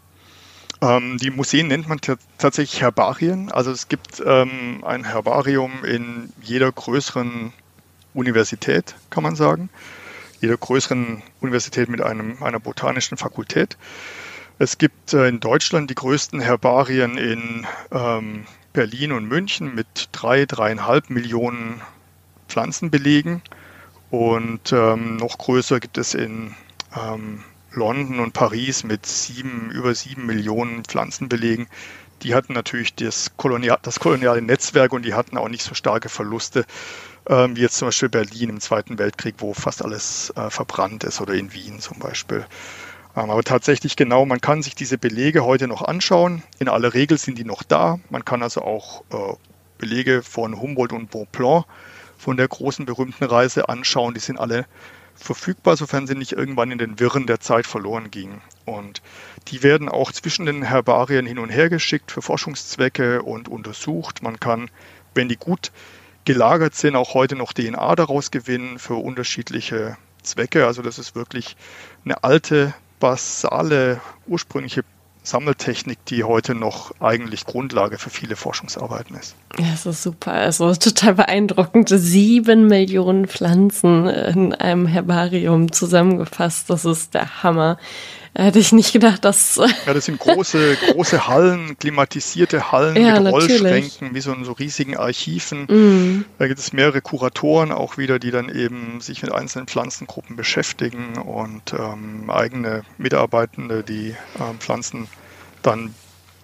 Ähm, die Museen nennt man tatsächlich Herbarien. Also es gibt ähm, ein Herbarium in jeder größeren Universität, kann man sagen. Jeder größeren Universität mit einem, einer botanischen Fakultät. Es gibt äh, in Deutschland die größten Herbarien in ähm, Berlin und München mit drei, dreieinhalb Millionen Pflanzenbelegen. Und ähm, noch größer gibt es in ähm, London und Paris mit sieben, über sieben Millionen Pflanzenbelegen. Die hatten natürlich das, Kolonial, das koloniale Netzwerk und die hatten auch nicht so starke Verluste ähm, wie jetzt zum Beispiel Berlin im Zweiten Weltkrieg, wo fast alles äh, verbrannt ist oder in Wien zum Beispiel. Ähm, aber tatsächlich genau, man kann sich diese Belege heute noch anschauen. In aller Regel sind die noch da. Man kann also auch äh, Belege von Humboldt und Beauplan von der großen berühmten Reise anschauen. Die sind alle verfügbar, sofern sie nicht irgendwann in den Wirren der Zeit verloren gingen. Und die werden auch zwischen den Herbarien hin und her geschickt für Forschungszwecke und untersucht. Man kann, wenn die gut gelagert sind, auch heute noch DNA daraus gewinnen für unterschiedliche Zwecke. Also das ist wirklich eine alte, basale, ursprüngliche Sammeltechnik, die heute noch eigentlich Grundlage für viele Forschungsarbeiten ist. Ja, das ist super. Also total beeindruckend. Sieben Millionen Pflanzen in einem Herbarium zusammengefasst. Das ist der Hammer. Hätte ich nicht gedacht, dass. Ja, das sind große, große Hallen, klimatisierte Hallen ja, mit Rollschränken, wie so in so riesigen Archiven. Mm. Da gibt es mehrere Kuratoren auch wieder, die dann eben sich mit einzelnen Pflanzengruppen beschäftigen und ähm, eigene Mitarbeitende, die ähm, Pflanzen dann,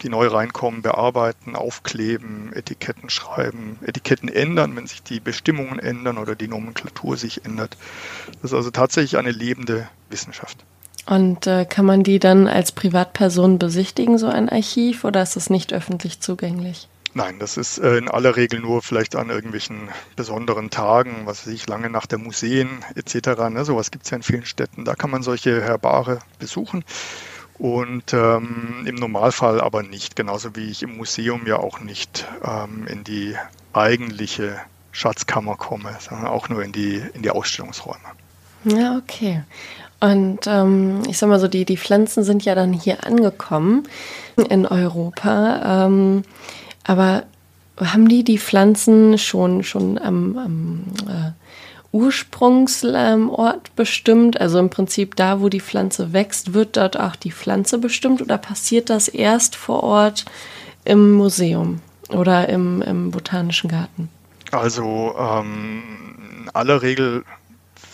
die neu reinkommen, bearbeiten, aufkleben, Etiketten schreiben, Etiketten ändern, wenn sich die Bestimmungen ändern oder die Nomenklatur sich ändert. Das ist also tatsächlich eine lebende Wissenschaft. Und äh, kann man die dann als Privatperson besichtigen, so ein Archiv, oder ist es nicht öffentlich zugänglich? Nein, das ist äh, in aller Regel nur vielleicht an irgendwelchen besonderen Tagen, was weiß ich, lange nach der Museen etc. Ne? Sowas gibt es ja in vielen Städten. Da kann man solche Herbare besuchen. Und ähm, im Normalfall aber nicht, genauso wie ich im Museum ja auch nicht ähm, in die eigentliche Schatzkammer komme, sondern auch nur in die, in die Ausstellungsräume. Ja, okay. Und ähm, ich sag mal so, die, die Pflanzen sind ja dann hier angekommen in Europa. Ähm, aber haben die die Pflanzen schon, schon am, am äh, Ursprungsort bestimmt? Also im Prinzip da, wo die Pflanze wächst, wird dort auch die Pflanze bestimmt oder passiert das erst vor Ort im Museum oder im, im Botanischen Garten? Also ähm, in aller Regel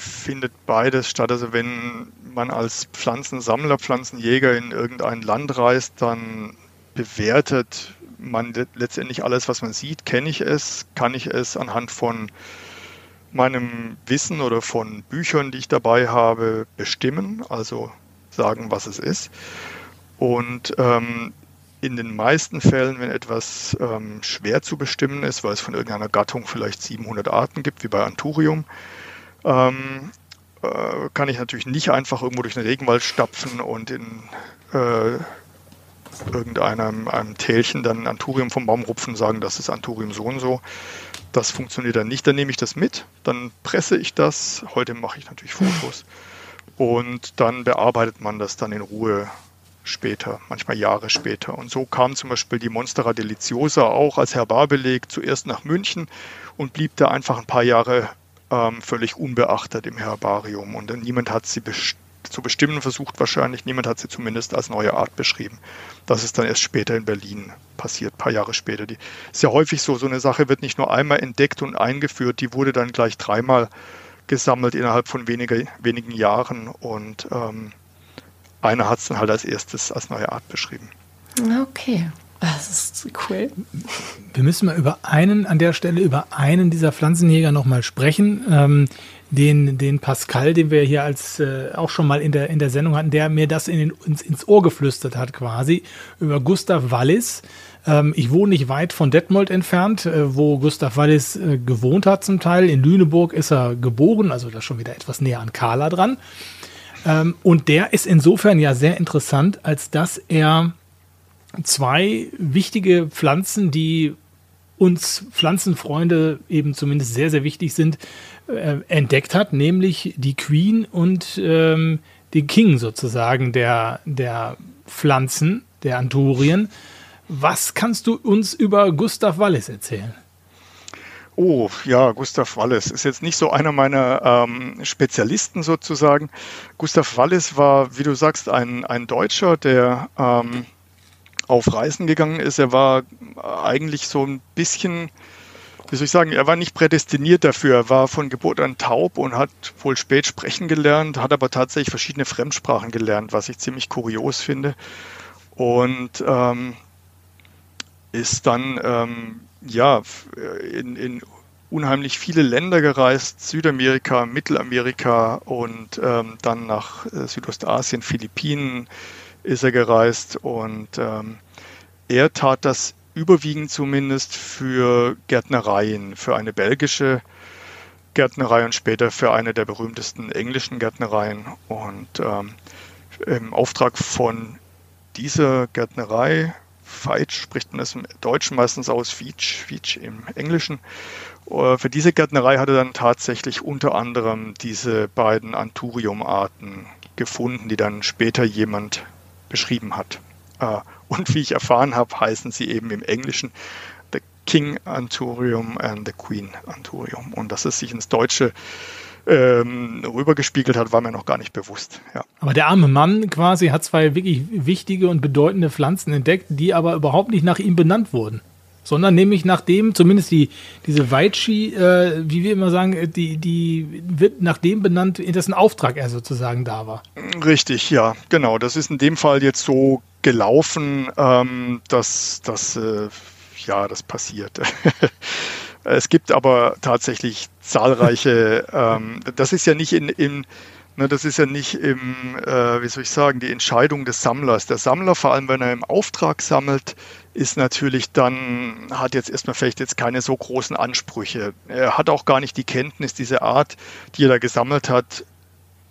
findet beides statt. Also wenn man als Pflanzensammler, Pflanzenjäger in irgendein Land reist, dann bewertet man letztendlich alles, was man sieht. Kenne ich es? Kann ich es anhand von meinem Wissen oder von Büchern, die ich dabei habe, bestimmen? Also sagen, was es ist. Und ähm, in den meisten Fällen, wenn etwas ähm, schwer zu bestimmen ist, weil es von irgendeiner Gattung vielleicht 700 Arten gibt, wie bei Anthurium, ähm, äh, kann ich natürlich nicht einfach irgendwo durch den Regenwald stapfen und in äh, irgendeinem einem Tälchen dann Anturium vom Baum rupfen und sagen, das ist Anturium so und so. Das funktioniert dann nicht. Dann nehme ich das mit, dann presse ich das. Heute mache ich natürlich Fotos. Und dann bearbeitet man das dann in Ruhe später, manchmal Jahre später. Und so kam zum Beispiel die Monstera deliciosa auch als Herbarbeleg zuerst nach München und blieb da einfach ein paar Jahre ähm, völlig unbeachtet im Herbarium. Und niemand hat sie best zu bestimmen versucht, wahrscheinlich. Niemand hat sie zumindest als neue Art beschrieben. Das ist dann erst später in Berlin passiert, ein paar Jahre später. Die ist ja häufig so, so eine Sache wird nicht nur einmal entdeckt und eingeführt, die wurde dann gleich dreimal gesammelt innerhalb von weniger, wenigen Jahren und ähm, einer hat es dann halt als erstes als neue Art beschrieben. Okay. Das ist cool. Wir müssen mal über einen, an der Stelle über einen dieser Pflanzenjäger nochmal sprechen. Ähm, den, den Pascal, den wir hier als äh, auch schon mal in der, in der Sendung hatten, der mir das in den, ins, ins Ohr geflüstert hat, quasi, über Gustav Wallis. Ähm, ich wohne nicht weit von Detmold entfernt, äh, wo Gustav Wallis äh, gewohnt hat zum Teil. In Lüneburg ist er geboren, also da schon wieder etwas näher an Kala dran. Ähm, und der ist insofern ja sehr interessant, als dass er zwei wichtige Pflanzen, die uns Pflanzenfreunde eben zumindest sehr, sehr wichtig sind, äh, entdeckt hat, nämlich die Queen und ähm, den King sozusagen der, der Pflanzen, der Anturien. Was kannst du uns über Gustav Wallis erzählen? Oh, ja, Gustav Wallis ist jetzt nicht so einer meiner ähm, Spezialisten sozusagen. Gustav Wallis war, wie du sagst, ein, ein Deutscher, der ähm, auf Reisen gegangen ist. Er war eigentlich so ein bisschen, wie soll ich sagen, er war nicht prädestiniert dafür. Er war von Geburt an taub und hat wohl spät sprechen gelernt, hat aber tatsächlich verschiedene Fremdsprachen gelernt, was ich ziemlich kurios finde. Und ähm, ist dann ähm, ja in, in unheimlich viele Länder gereist, Südamerika, Mittelamerika und ähm, dann nach äh, Südostasien, Philippinen, ist er gereist und ähm, er tat das überwiegend zumindest für Gärtnereien, für eine belgische Gärtnerei und später für eine der berühmtesten englischen Gärtnereien. Und ähm, im Auftrag von dieser Gärtnerei, Feitsch spricht man es im Deutschen meistens aus, Feitsch, Feitsch im Englischen. Äh, für diese Gärtnerei hat er dann tatsächlich unter anderem diese beiden Anthurium-Arten gefunden, die dann später jemand beschrieben hat. Äh, und wie ich erfahren habe, heißen sie eben im Englischen The King Anthurium and the Queen Anthurium. Und dass es sich ins Deutsche ähm, rübergespiegelt hat, war mir noch gar nicht bewusst. Ja. Aber der arme Mann quasi hat zwei wirklich wichtige und bedeutende Pflanzen entdeckt, die aber überhaupt nicht nach ihm benannt wurden. Sondern nämlich nachdem, zumindest die, diese Weitschi, äh, wie wir immer sagen, die, die wird nach dem benannt, dessen Auftrag er sozusagen da war. Richtig, ja, genau. Das ist in dem Fall jetzt so gelaufen, ähm, dass, dass äh, ja, das passiert. (laughs) Es gibt aber tatsächlich zahlreiche, (laughs) ähm, das ist ja nicht in, in ne, das ist ja nicht im, äh, wie soll ich sagen, die Entscheidung des Sammlers. Der Sammler, vor allem wenn er im Auftrag sammelt, ist natürlich dann, hat jetzt erstmal vielleicht jetzt keine so großen Ansprüche. Er hat auch gar nicht die Kenntnis, diese Art, die er da gesammelt hat,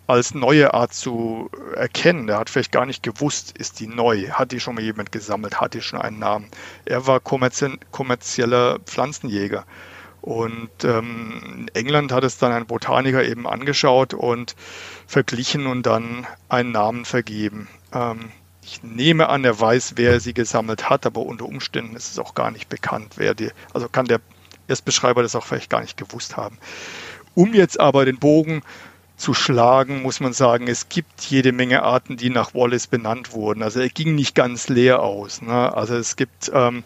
als neue Art zu erkennen. Er hat vielleicht gar nicht gewusst, ist die neu, hat die schon mal jemand gesammelt, hat die schon einen Namen. Er war kommerzieller Pflanzenjäger. Und ähm, in England hat es dann ein Botaniker eben angeschaut und verglichen und dann einen Namen vergeben. Ähm, ich nehme an, er weiß, wer sie gesammelt hat, aber unter Umständen ist es auch gar nicht bekannt, wer die, also kann der Erstbeschreiber das auch vielleicht gar nicht gewusst haben. Um jetzt aber den Bogen zu schlagen, muss man sagen, es gibt jede Menge Arten, die nach Wallace benannt wurden. Also er ging nicht ganz leer aus. Ne? Also es gibt ähm,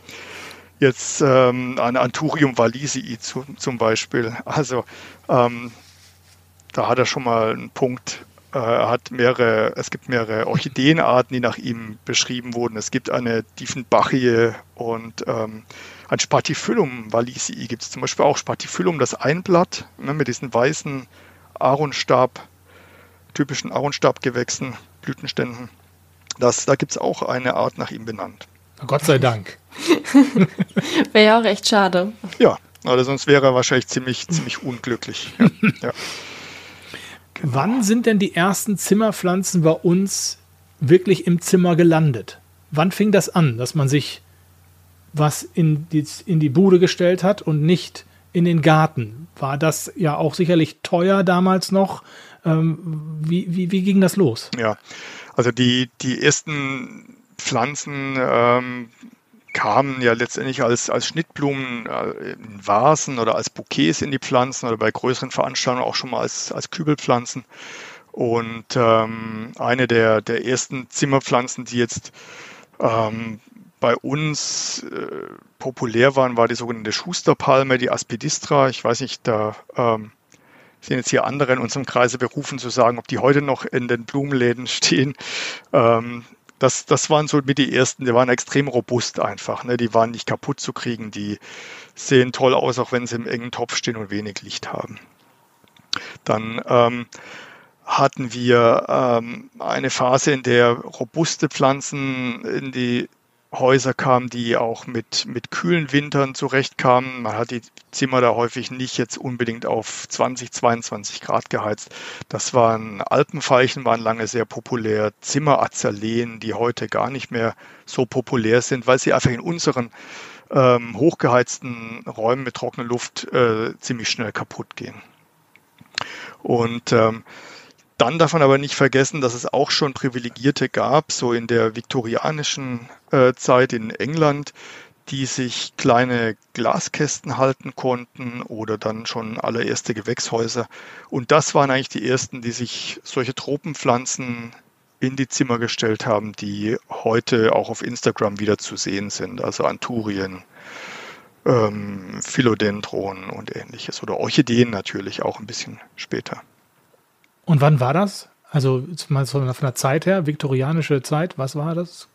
jetzt ähm, ein Anthurium walisii zu, zum Beispiel. Also ähm, da hat er schon mal einen Punkt. Äh, er hat mehrere, es gibt mehrere Orchideenarten, die nach ihm beschrieben wurden. Es gibt eine Diefenbachie und ähm, ein Spatifyllum walisii gibt es zum Beispiel auch. Spatifyllum, das Einblatt ne, mit diesen weißen Aaronstab, typischen Aaronstabgewächsen, Blütenständen. Das, da gibt es auch eine Art nach ihm benannt. Gott sei Dank. (laughs) wäre ja auch echt schade. Ja, oder sonst wäre er wahrscheinlich ziemlich, ziemlich unglücklich. Ja, (laughs) ja. Genau. Wann sind denn die ersten Zimmerpflanzen bei uns wirklich im Zimmer gelandet? Wann fing das an, dass man sich was in die, in die Bude gestellt hat und nicht in den Garten. War das ja auch sicherlich teuer damals noch. Ähm, wie, wie, wie ging das los? Ja, also die, die ersten Pflanzen ähm, kamen ja letztendlich als, als Schnittblumen äh, in Vasen oder als Bouquets in die Pflanzen oder bei größeren Veranstaltungen auch schon mal als, als Kübelpflanzen. Und ähm, eine der, der ersten Zimmerpflanzen, die jetzt ähm, bei uns äh, populär waren, war die sogenannte Schusterpalme, die Aspidistra. Ich weiß nicht, da ähm, sind jetzt hier andere in unserem Kreise berufen zu sagen, ob die heute noch in den Blumenläden stehen. Ähm, das, das waren so mit die ersten, die waren extrem robust einfach. Ne? Die waren nicht kaputt zu kriegen, die sehen toll aus, auch wenn sie im engen Topf stehen und wenig Licht haben. Dann ähm, hatten wir ähm, eine Phase, in der robuste Pflanzen in die Häuser kamen, die auch mit, mit kühlen Wintern zurechtkamen. Man hat die Zimmer da häufig nicht jetzt unbedingt auf 20, 22 Grad geheizt. Das waren Alpenfeichen, waren lange sehr populär. Zimmerazaleen, die heute gar nicht mehr so populär sind, weil sie einfach in unseren ähm, hochgeheizten Räumen mit trockener Luft äh, ziemlich schnell kaputt gehen. Und ähm, dann darf man aber nicht vergessen, dass es auch schon Privilegierte gab, so in der viktorianischen äh, Zeit in England, die sich kleine Glaskästen halten konnten oder dann schon allererste Gewächshäuser. Und das waren eigentlich die ersten, die sich solche Tropenpflanzen in die Zimmer gestellt haben, die heute auch auf Instagram wieder zu sehen sind. Also Anturien, ähm, Philodendron und ähnliches. Oder Orchideen natürlich auch ein bisschen später. Und wann war das? Also von der Zeit her, viktorianische Zeit, was war das?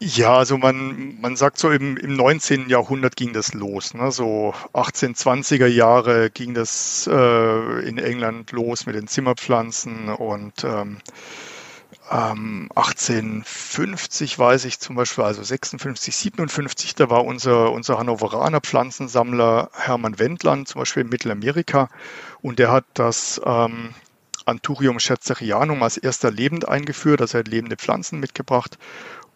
Ja, also man, man sagt so im, im 19. Jahrhundert ging das los. Ne? So 1820er Jahre ging das äh, in England los mit den Zimmerpflanzen und ähm, ähm, 1850 weiß ich zum Beispiel, also 56, 57, da war unser, unser Hannoveraner Pflanzensammler Hermann Wendland zum Beispiel in Mittelamerika. Und der hat das ähm, Anthurium scherzerianum als erster lebend eingeführt, also er hat lebende Pflanzen mitgebracht.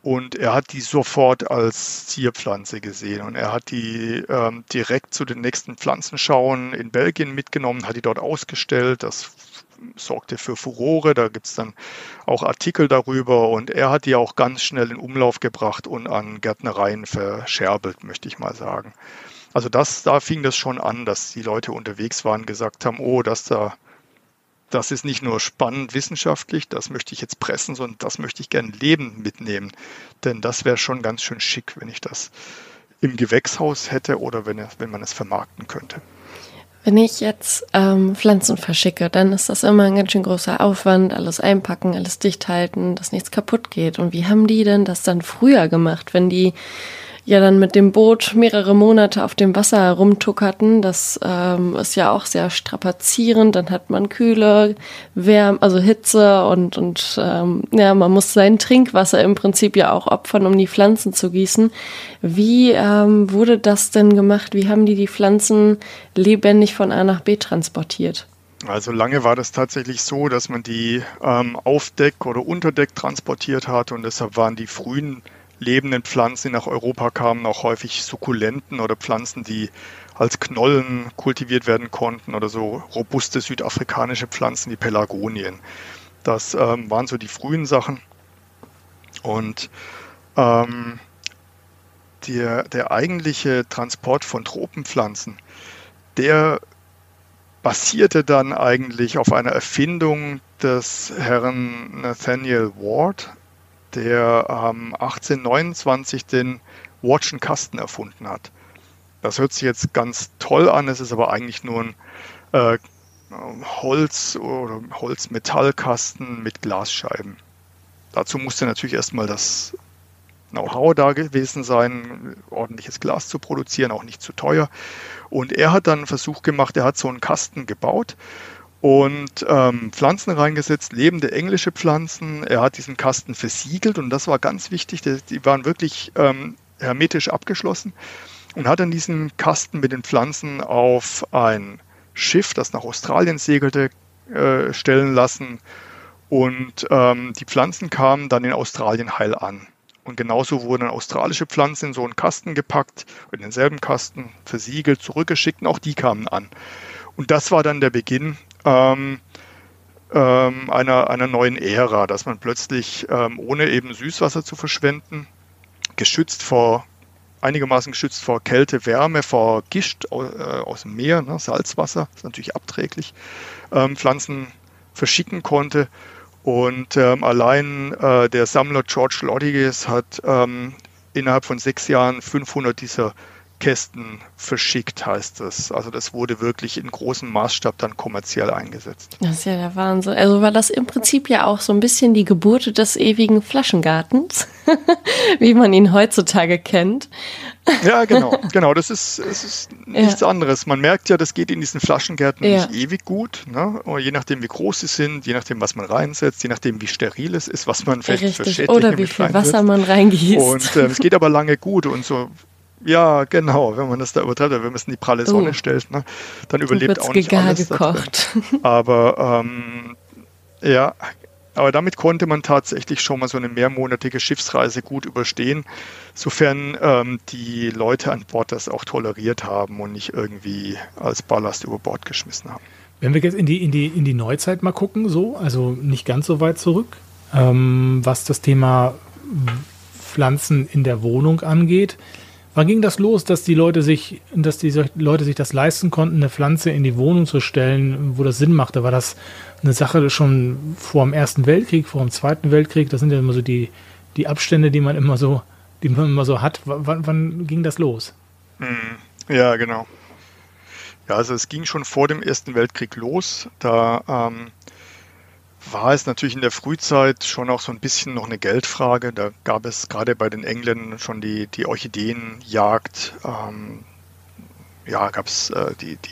Und er hat die sofort als Zierpflanze gesehen. Und er hat die ähm, direkt zu den nächsten Pflanzenschauen in Belgien mitgenommen, hat die dort ausgestellt. Das sorgte für Furore, da gibt es dann auch Artikel darüber und er hat die auch ganz schnell in Umlauf gebracht und an Gärtnereien verscherbelt, möchte ich mal sagen. Also das, da fing das schon an, dass die Leute unterwegs waren, gesagt haben, oh, dass da das ist nicht nur spannend wissenschaftlich, das möchte ich jetzt pressen, sondern das möchte ich gern lebend mitnehmen. Denn das wäre schon ganz schön schick, wenn ich das im Gewächshaus hätte oder wenn, wenn man es vermarkten könnte. Wenn ich jetzt ähm, Pflanzen verschicke, dann ist das immer ein ganz schön großer Aufwand, alles einpacken, alles dicht halten, dass nichts kaputt geht. Und wie haben die denn das dann früher gemacht, wenn die ja dann mit dem Boot mehrere Monate auf dem Wasser herumtuckerten. Das ähm, ist ja auch sehr strapazierend. Dann hat man Kühle, Wärme, also Hitze und, und ähm, ja, man muss sein Trinkwasser im Prinzip ja auch opfern, um die Pflanzen zu gießen. Wie ähm, wurde das denn gemacht? Wie haben die die Pflanzen lebendig von A nach B transportiert? Also lange war das tatsächlich so, dass man die ähm, auf Deck oder unter Deck transportiert hat und deshalb waren die frühen lebenden Pflanzen, die nach Europa kamen, auch häufig Sukkulenten oder Pflanzen, die als Knollen kultiviert werden konnten oder so robuste südafrikanische Pflanzen, die Pelagonien. Das ähm, waren so die frühen Sachen. Und ähm, der, der eigentliche Transport von Tropenpflanzen, der basierte dann eigentlich auf einer Erfindung des Herrn Nathaniel Ward, der ähm, 1829 den Watschen Kasten erfunden hat. Das hört sich jetzt ganz toll an, es ist aber eigentlich nur ein äh, Holz- oder Holzmetallkasten mit Glasscheiben. Dazu musste natürlich erstmal das Know-how da gewesen sein, ordentliches Glas zu produzieren, auch nicht zu teuer. Und er hat dann einen Versuch gemacht, er hat so einen Kasten gebaut und ähm, Pflanzen reingesetzt, lebende englische Pflanzen. Er hat diesen Kasten versiegelt und das war ganz wichtig. Die, waren wirklich ähm, hermetisch abgeschlossen und hat dann diesen Kasten mit den Pflanzen auf ein Schiff, das nach Australien segelte, äh, stellen lassen. Und ähm, die Pflanzen kamen dann in Australien heil an. Und genauso wurden australische Pflanzen in so einen Kasten gepackt, in denselben Kasten versiegelt, zurückgeschickt und auch die kamen an. Und das war dann der Beginn ähm, ähm, einer, einer neuen Ära, dass man plötzlich, ähm, ohne eben Süßwasser zu verschwenden, geschützt vor, einigermaßen geschützt vor Kälte, Wärme, vor Gischt aus, äh, aus dem Meer, ne, Salzwasser, ist natürlich abträglich, ähm, Pflanzen verschicken konnte. Und ähm, allein äh, der Sammler George Loddiges hat ähm, innerhalb von sechs Jahren 500 dieser Kästen verschickt, heißt es. Also das wurde wirklich in großem Maßstab dann kommerziell eingesetzt. Das ist ja der Wahnsinn. Also war das im Prinzip ja auch so ein bisschen die Geburt des ewigen Flaschengartens, (laughs) wie man ihn heutzutage kennt. Ja, genau, (laughs) genau. Das ist, es ist nichts ja. anderes. Man merkt ja, das geht in diesen Flaschengärten ja. nicht ewig gut. Ne? je nachdem, wie groß sie sind, je nachdem, was man reinsetzt, je nachdem, wie steril es ist, was man vielleicht Richtig. Oder wie viel Wasser man reingießt. Und äh, es geht aber lange gut. Und so ja, genau, wenn man das da übertreibt, wenn man es in die pralle Sonne uh, stellt, ne, dann überlebt auch nicht alles. gekocht. Aber ähm, ja, aber damit konnte man tatsächlich schon mal so eine mehrmonatige Schiffsreise gut überstehen, sofern ähm, die Leute an Bord das auch toleriert haben und nicht irgendwie als Ballast über Bord geschmissen haben. Wenn wir jetzt in die, in die, in die Neuzeit mal gucken, so, also nicht ganz so weit zurück, ähm, was das Thema Pflanzen in der Wohnung angeht, Wann ging das los, dass die Leute sich, dass die Leute sich das leisten konnten, eine Pflanze in die Wohnung zu stellen, wo das Sinn machte? War das eine Sache schon vor dem Ersten Weltkrieg, vor dem Zweiten Weltkrieg? Das sind ja immer so die, die Abstände, die man immer so, die man immer so hat. W wann, ging das los? Hm, ja, genau. Ja, also es ging schon vor dem Ersten Weltkrieg los. Da ähm, war es natürlich in der Frühzeit schon auch so ein bisschen noch eine Geldfrage. Da gab es gerade bei den Engländern schon die, die Orchideenjagd. Ähm, ja, gab es äh, die, die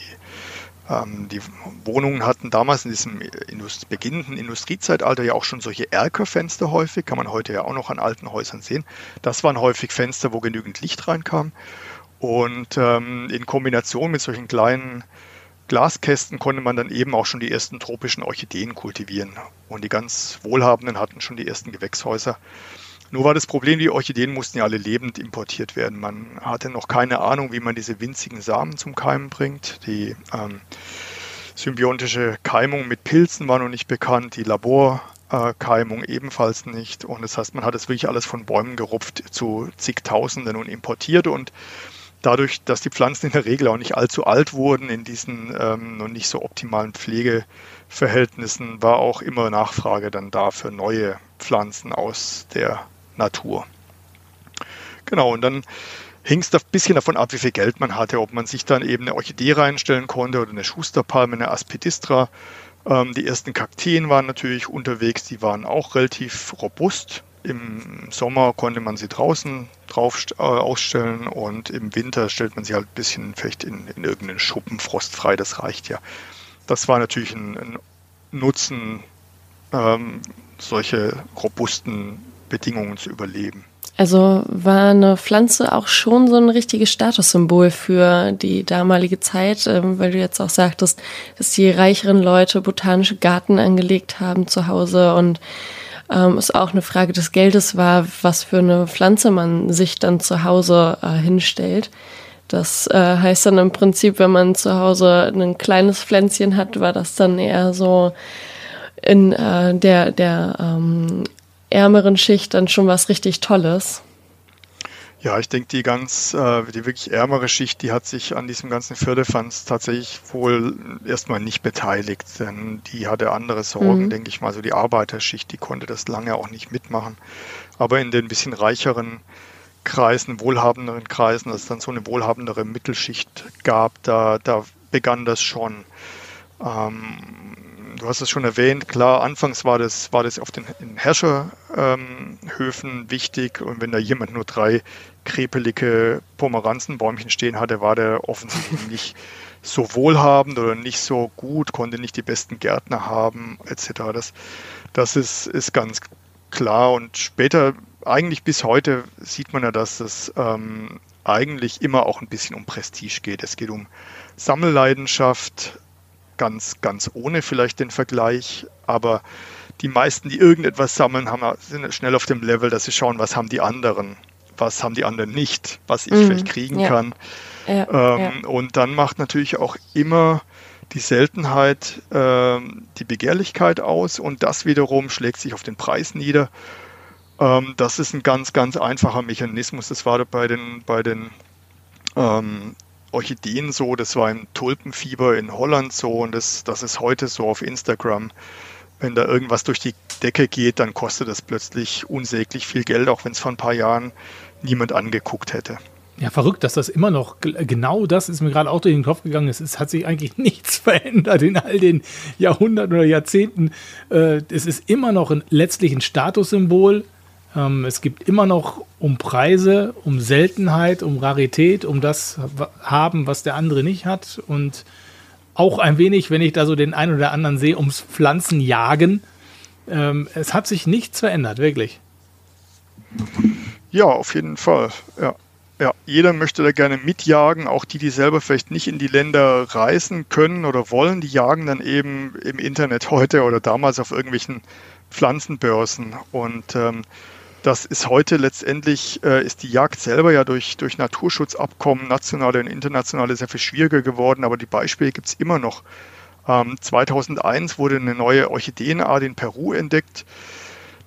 ähm, die Wohnungen hatten damals in diesem Indust beginnenden Industriezeitalter ja auch schon solche Erkerfenster häufig, kann man heute ja auch noch an alten Häusern sehen. Das waren häufig Fenster, wo genügend Licht reinkam. Und ähm, in Kombination mit solchen kleinen Glaskästen konnte man dann eben auch schon die ersten tropischen Orchideen kultivieren. Und die ganz Wohlhabenden hatten schon die ersten Gewächshäuser. Nur war das Problem, die Orchideen mussten ja alle lebend importiert werden. Man hatte noch keine Ahnung, wie man diese winzigen Samen zum Keimen bringt. Die ähm, symbiontische Keimung mit Pilzen war noch nicht bekannt, die Laborkeimung äh, ebenfalls nicht. Und das heißt, man hat es wirklich alles von Bäumen gerupft zu zigtausenden und importiert. Und dadurch, dass die Pflanzen in der Regel auch nicht allzu alt wurden in diesen ähm, noch nicht so optimalen Pflegeverhältnissen, war auch immer Nachfrage dann da für neue Pflanzen aus der Natur. Genau, und dann hing es ein bisschen davon ab, wie viel Geld man hatte, ob man sich dann eben eine Orchidee reinstellen konnte oder eine Schusterpalme, eine Aspidistra. Ähm, die ersten Kakteen waren natürlich unterwegs, die waren auch relativ robust. Im Sommer konnte man sie draußen drauf äh, ausstellen und im Winter stellt man sie halt ein bisschen vielleicht in, in irgendeinen Schuppen frostfrei, das reicht ja. Das war natürlich ein, ein Nutzen, ähm, solche robusten Bedingungen zu überleben. Also war eine Pflanze auch schon so ein richtiges Statussymbol für die damalige Zeit, ähm, weil du jetzt auch sagtest, dass die reicheren Leute botanische Garten angelegt haben zu Hause und ähm, es auch eine Frage des Geldes war, was für eine Pflanze man sich dann zu Hause äh, hinstellt. Das äh, heißt dann im Prinzip, wenn man zu Hause ein kleines Pflänzchen hat, war das dann eher so in äh, der, der ähm, ärmeren Schicht dann schon was richtig Tolles. Ja, ich denke, die ganz, äh, die wirklich ärmere Schicht, die hat sich an diesem ganzen Förderfonds tatsächlich wohl erstmal nicht beteiligt, denn die hatte andere Sorgen, mhm. denke ich mal. So die Arbeiterschicht, die konnte das lange auch nicht mitmachen. Aber in den bisschen reicheren Kreisen, wohlhabenderen Kreisen, als es dann so eine wohlhabendere Mittelschicht gab, da, da begann das schon. Ähm, du hast es schon erwähnt, klar, anfangs war das, war das auf den Herrscherhöfen ähm, wichtig und wenn da jemand nur drei krepelige Pomeranzenbäumchen stehen hatte, war der offensichtlich nicht so wohlhabend oder nicht so gut, konnte nicht die besten Gärtner haben, etc. Das, das ist, ist ganz klar und später, eigentlich bis heute, sieht man ja, dass es ähm, eigentlich immer auch ein bisschen um Prestige geht. Es geht um Sammelleidenschaft, ganz, ganz ohne vielleicht den Vergleich, aber die meisten, die irgendetwas sammeln, haben, sind schnell auf dem Level, dass sie schauen, was haben die anderen, was haben die anderen nicht, was ich mhm. vielleicht kriegen ja. kann. Ja, ähm, ja. Und dann macht natürlich auch immer die Seltenheit ähm, die Begehrlichkeit aus und das wiederum schlägt sich auf den Preis nieder. Ähm, das ist ein ganz, ganz einfacher Mechanismus. Das war bei den, bei den ähm, Orchideen so, das war im Tulpenfieber in Holland so und das, das ist heute so auf Instagram. Wenn da irgendwas durch die Decke geht, dann kostet das plötzlich unsäglich viel Geld, auch wenn es vor ein paar Jahren niemand angeguckt hätte. Ja, verrückt, dass das immer noch, genau das ist mir gerade auch durch den Kopf gegangen. Es, es hat sich eigentlich (laughs) nichts verändert in all den Jahrhunderten oder Jahrzehnten. Äh, es ist immer noch ein, letztlich ein Statussymbol. Ähm, es gibt immer noch um Preise, um Seltenheit, um Rarität, um das haben, was der andere nicht hat. Und auch ein wenig, wenn ich da so den einen oder anderen sehe, ums Pflanzenjagen. Ähm, es hat sich nichts verändert, wirklich. Ja, auf jeden Fall. Ja. Ja, jeder möchte da gerne mitjagen, auch die, die selber vielleicht nicht in die Länder reisen können oder wollen, die jagen dann eben im Internet heute oder damals auf irgendwelchen Pflanzenbörsen. Und ähm, das ist heute letztendlich, äh, ist die Jagd selber ja durch, durch Naturschutzabkommen, nationale und internationale, sehr viel schwieriger geworden, aber die Beispiele gibt es immer noch. Ähm, 2001 wurde eine neue Orchideenart in Peru entdeckt,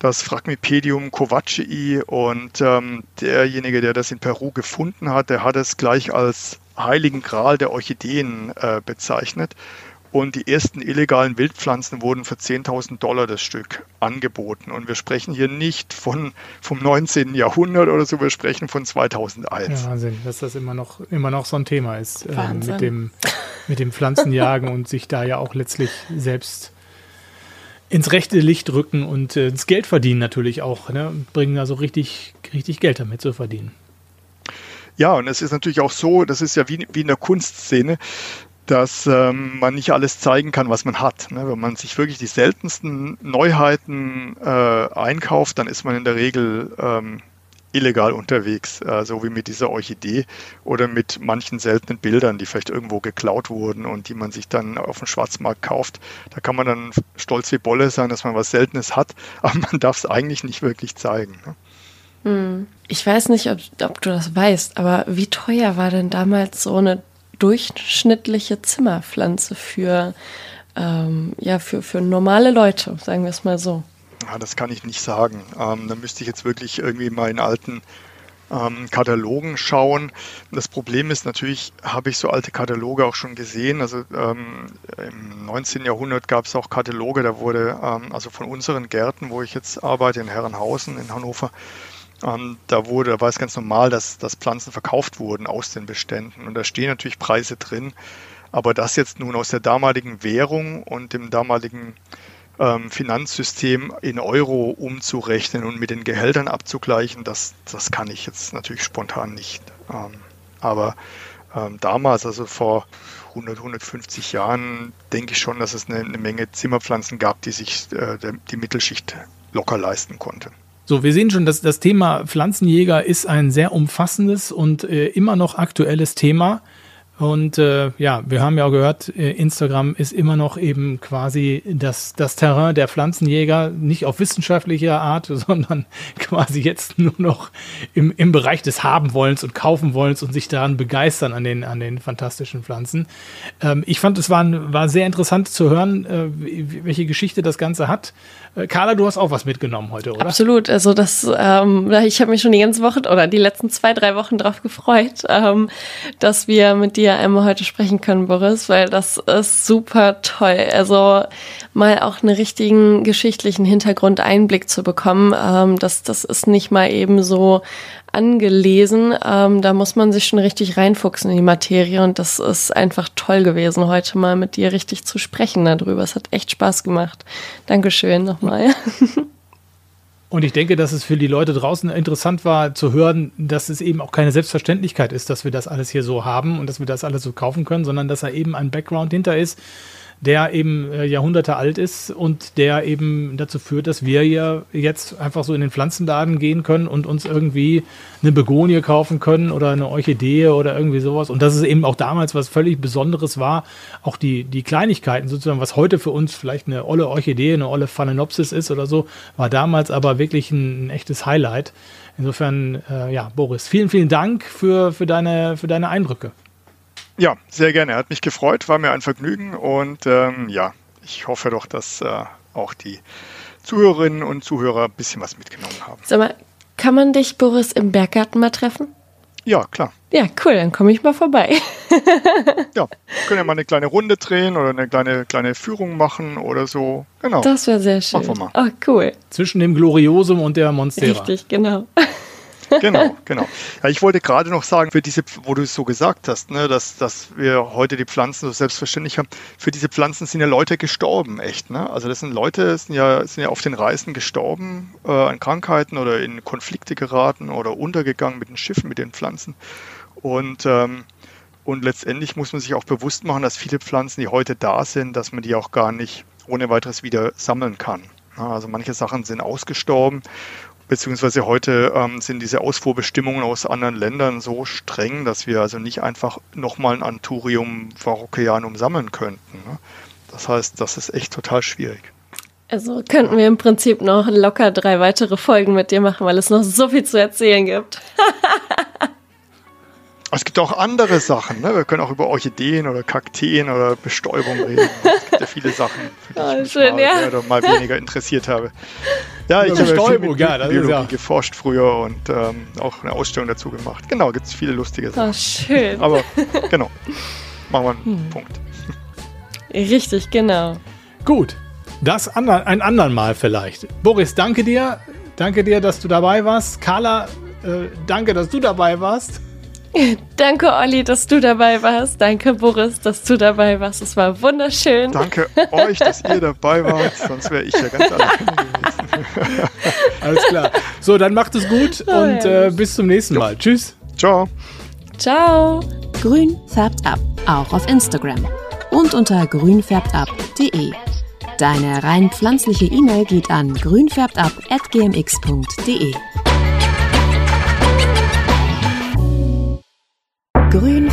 das Phragmipedium covacei und ähm, derjenige, der das in Peru gefunden hat, der hat es gleich als heiligen Gral der Orchideen äh, bezeichnet. Und die ersten illegalen Wildpflanzen wurden für 10.000 Dollar das Stück angeboten. Und wir sprechen hier nicht von, vom 19. Jahrhundert oder so, wir sprechen von 2001. Ja, Wahnsinn, dass das immer noch, immer noch so ein Thema ist äh, mit, dem, mit dem Pflanzenjagen und sich da ja auch letztlich selbst ins rechte Licht rücken und äh, ins Geld verdienen natürlich auch. Ne? Bringen also richtig, richtig Geld damit zu verdienen. Ja, und es ist natürlich auch so, das ist ja wie, wie in der Kunstszene, dass ähm, man nicht alles zeigen kann, was man hat. Ne? Wenn man sich wirklich die seltensten Neuheiten äh, einkauft, dann ist man in der Regel ähm, illegal unterwegs, äh, so wie mit dieser Orchidee oder mit manchen seltenen Bildern, die vielleicht irgendwo geklaut wurden und die man sich dann auf dem Schwarzmarkt kauft. Da kann man dann stolz wie Bolle sein, dass man was Seltenes hat, (laughs) aber man darf es eigentlich nicht wirklich zeigen. Ne? Hm. Ich weiß nicht, ob, ob, du das weißt, aber wie teuer war denn damals so eine durchschnittliche Zimmerpflanze für, ähm, ja, für, für normale Leute, sagen wir es mal so? Ja, das kann ich nicht sagen. Ähm, da müsste ich jetzt wirklich irgendwie mal in alten ähm, Katalogen schauen. Das Problem ist natürlich, habe ich so alte Kataloge auch schon gesehen. Also ähm, im 19. Jahrhundert gab es auch Kataloge, da wurde ähm, also von unseren Gärten, wo ich jetzt arbeite, in Herrenhausen in Hannover, ähm, da wurde, da war es ganz normal, dass, dass Pflanzen verkauft wurden aus den Beständen. Und da stehen natürlich Preise drin. Aber das jetzt nun aus der damaligen Währung und dem damaligen ähm, Finanzsystem in Euro umzurechnen und mit den Gehältern abzugleichen, das, das kann ich jetzt natürlich spontan nicht. Ähm, aber ähm, damals, also vor 100, 150 Jahren, denke ich schon, dass es eine, eine Menge Zimmerpflanzen gab, die sich äh, die Mittelschicht locker leisten konnte. So, wir sehen schon, dass das Thema Pflanzenjäger ist ein sehr umfassendes und äh, immer noch aktuelles Thema. Und äh, ja, wir haben ja auch gehört, äh, Instagram ist immer noch eben quasi das, das Terrain der Pflanzenjäger, nicht auf wissenschaftlicher Art, (laughs) sondern quasi jetzt nur noch im, im Bereich des Habenwollens und Kaufenwollens und sich daran begeistern an den, an den fantastischen Pflanzen. Ähm, ich fand, es war, war sehr interessant zu hören, äh, welche Geschichte das Ganze hat. Äh, Carla, du hast auch was mitgenommen heute, oder? Absolut. Also das, ähm, ich habe mich schon die ganze Woche oder die letzten zwei, drei Wochen darauf gefreut, ähm, dass wir mit dir einmal heute sprechen können, Boris, weil das ist super toll. Also mal auch einen richtigen geschichtlichen Hintergrundeinblick zu bekommen, ähm, das, das ist nicht mal eben so angelesen. Ähm, da muss man sich schon richtig reinfuchsen in die Materie und das ist einfach toll gewesen, heute mal mit dir richtig zu sprechen darüber. Es hat echt Spaß gemacht. Dankeschön nochmal. (laughs) Und ich denke, dass es für die Leute draußen interessant war zu hören, dass es eben auch keine Selbstverständlichkeit ist, dass wir das alles hier so haben und dass wir das alles so kaufen können, sondern dass da eben ein Background hinter ist, der eben äh, Jahrhunderte alt ist und der eben dazu führt, dass wir ja jetzt einfach so in den Pflanzenladen gehen können und uns irgendwie eine Begonie kaufen können oder eine Orchidee oder irgendwie sowas. Und dass es eben auch damals was völlig Besonderes war, auch die, die Kleinigkeiten sozusagen, was heute für uns vielleicht eine olle Orchidee, eine olle Phalaenopsis ist oder so, war damals aber wirklich ein, ein echtes Highlight. Insofern, äh, ja, Boris, vielen, vielen Dank für, für, deine, für deine Eindrücke. Ja, sehr gerne. Hat mich gefreut, war mir ein Vergnügen und ähm, ja, ich hoffe doch, dass äh, auch die Zuhörerinnen und Zuhörer ein bisschen was mitgenommen haben. Sag mal, kann man dich, Boris, im Berggarten mal treffen? Ja, klar. Ja, cool, dann komme ich mal vorbei. (laughs) ja, können ja mal eine kleine Runde drehen oder eine kleine, kleine Führung machen oder so. Genau. Das wäre sehr schön. Machen wir mal. Oh, cool. Zwischen dem Gloriosum und der Monstera. Richtig, genau. Genau, genau. Ja, ich wollte gerade noch sagen, für diese, wo du es so gesagt hast, ne, dass, dass wir heute die Pflanzen so selbstverständlich haben, für diese Pflanzen sind ja Leute gestorben, echt. Ne? Also das sind Leute, sind ja, sind ja auf den Reisen gestorben äh, an Krankheiten oder in Konflikte geraten oder untergegangen mit den Schiffen, mit den Pflanzen. Und ähm, und letztendlich muss man sich auch bewusst machen, dass viele Pflanzen, die heute da sind, dass man die auch gar nicht ohne weiteres wieder sammeln kann. Also manche Sachen sind ausgestorben beziehungsweise heute ähm, sind diese Ausfuhrbestimmungen aus anderen Ländern so streng, dass wir also nicht einfach nochmal ein Anturium Varrocaeanum sammeln könnten. Ne? Das heißt, das ist echt total schwierig. Also könnten wir im Prinzip noch locker drei weitere Folgen mit dir machen, weil es noch so viel zu erzählen gibt. (laughs) Es gibt auch andere Sachen. Ne? Wir können auch über Orchideen oder Kakteen oder Bestäubung reden. Es gibt ja viele Sachen, für die oh, ich mich schön, mal ja. mehr oder mal weniger interessiert habe. Ja, ich habe viel mit ja, Biologie ja. geforscht früher und ähm, auch eine Ausstellung dazu gemacht. Genau, gibt es viele lustige Sachen. Oh, schön. Aber genau, machen wir einen hm. Punkt. Richtig, genau. Gut, das andern, ein andern Mal vielleicht. Boris, danke dir. Danke dir, dass du dabei warst. Carla, äh, danke, dass du dabei warst. (laughs) Danke, Olli, dass du dabei warst. Danke, Boris, dass du dabei warst. Es war wunderschön. Danke euch, dass ihr dabei wart. Sonst wäre ich ja ganz allein gewesen. (laughs) Alles klar. So, dann macht es gut oh, und äh, bis zum nächsten Mal. Tschüss. Ciao. Ciao. Grün färbt ab, auch auf Instagram und unter grünfärbtab.de. Deine rein pflanzliche E-Mail geht an grünfärbtab.gmx.de. Grün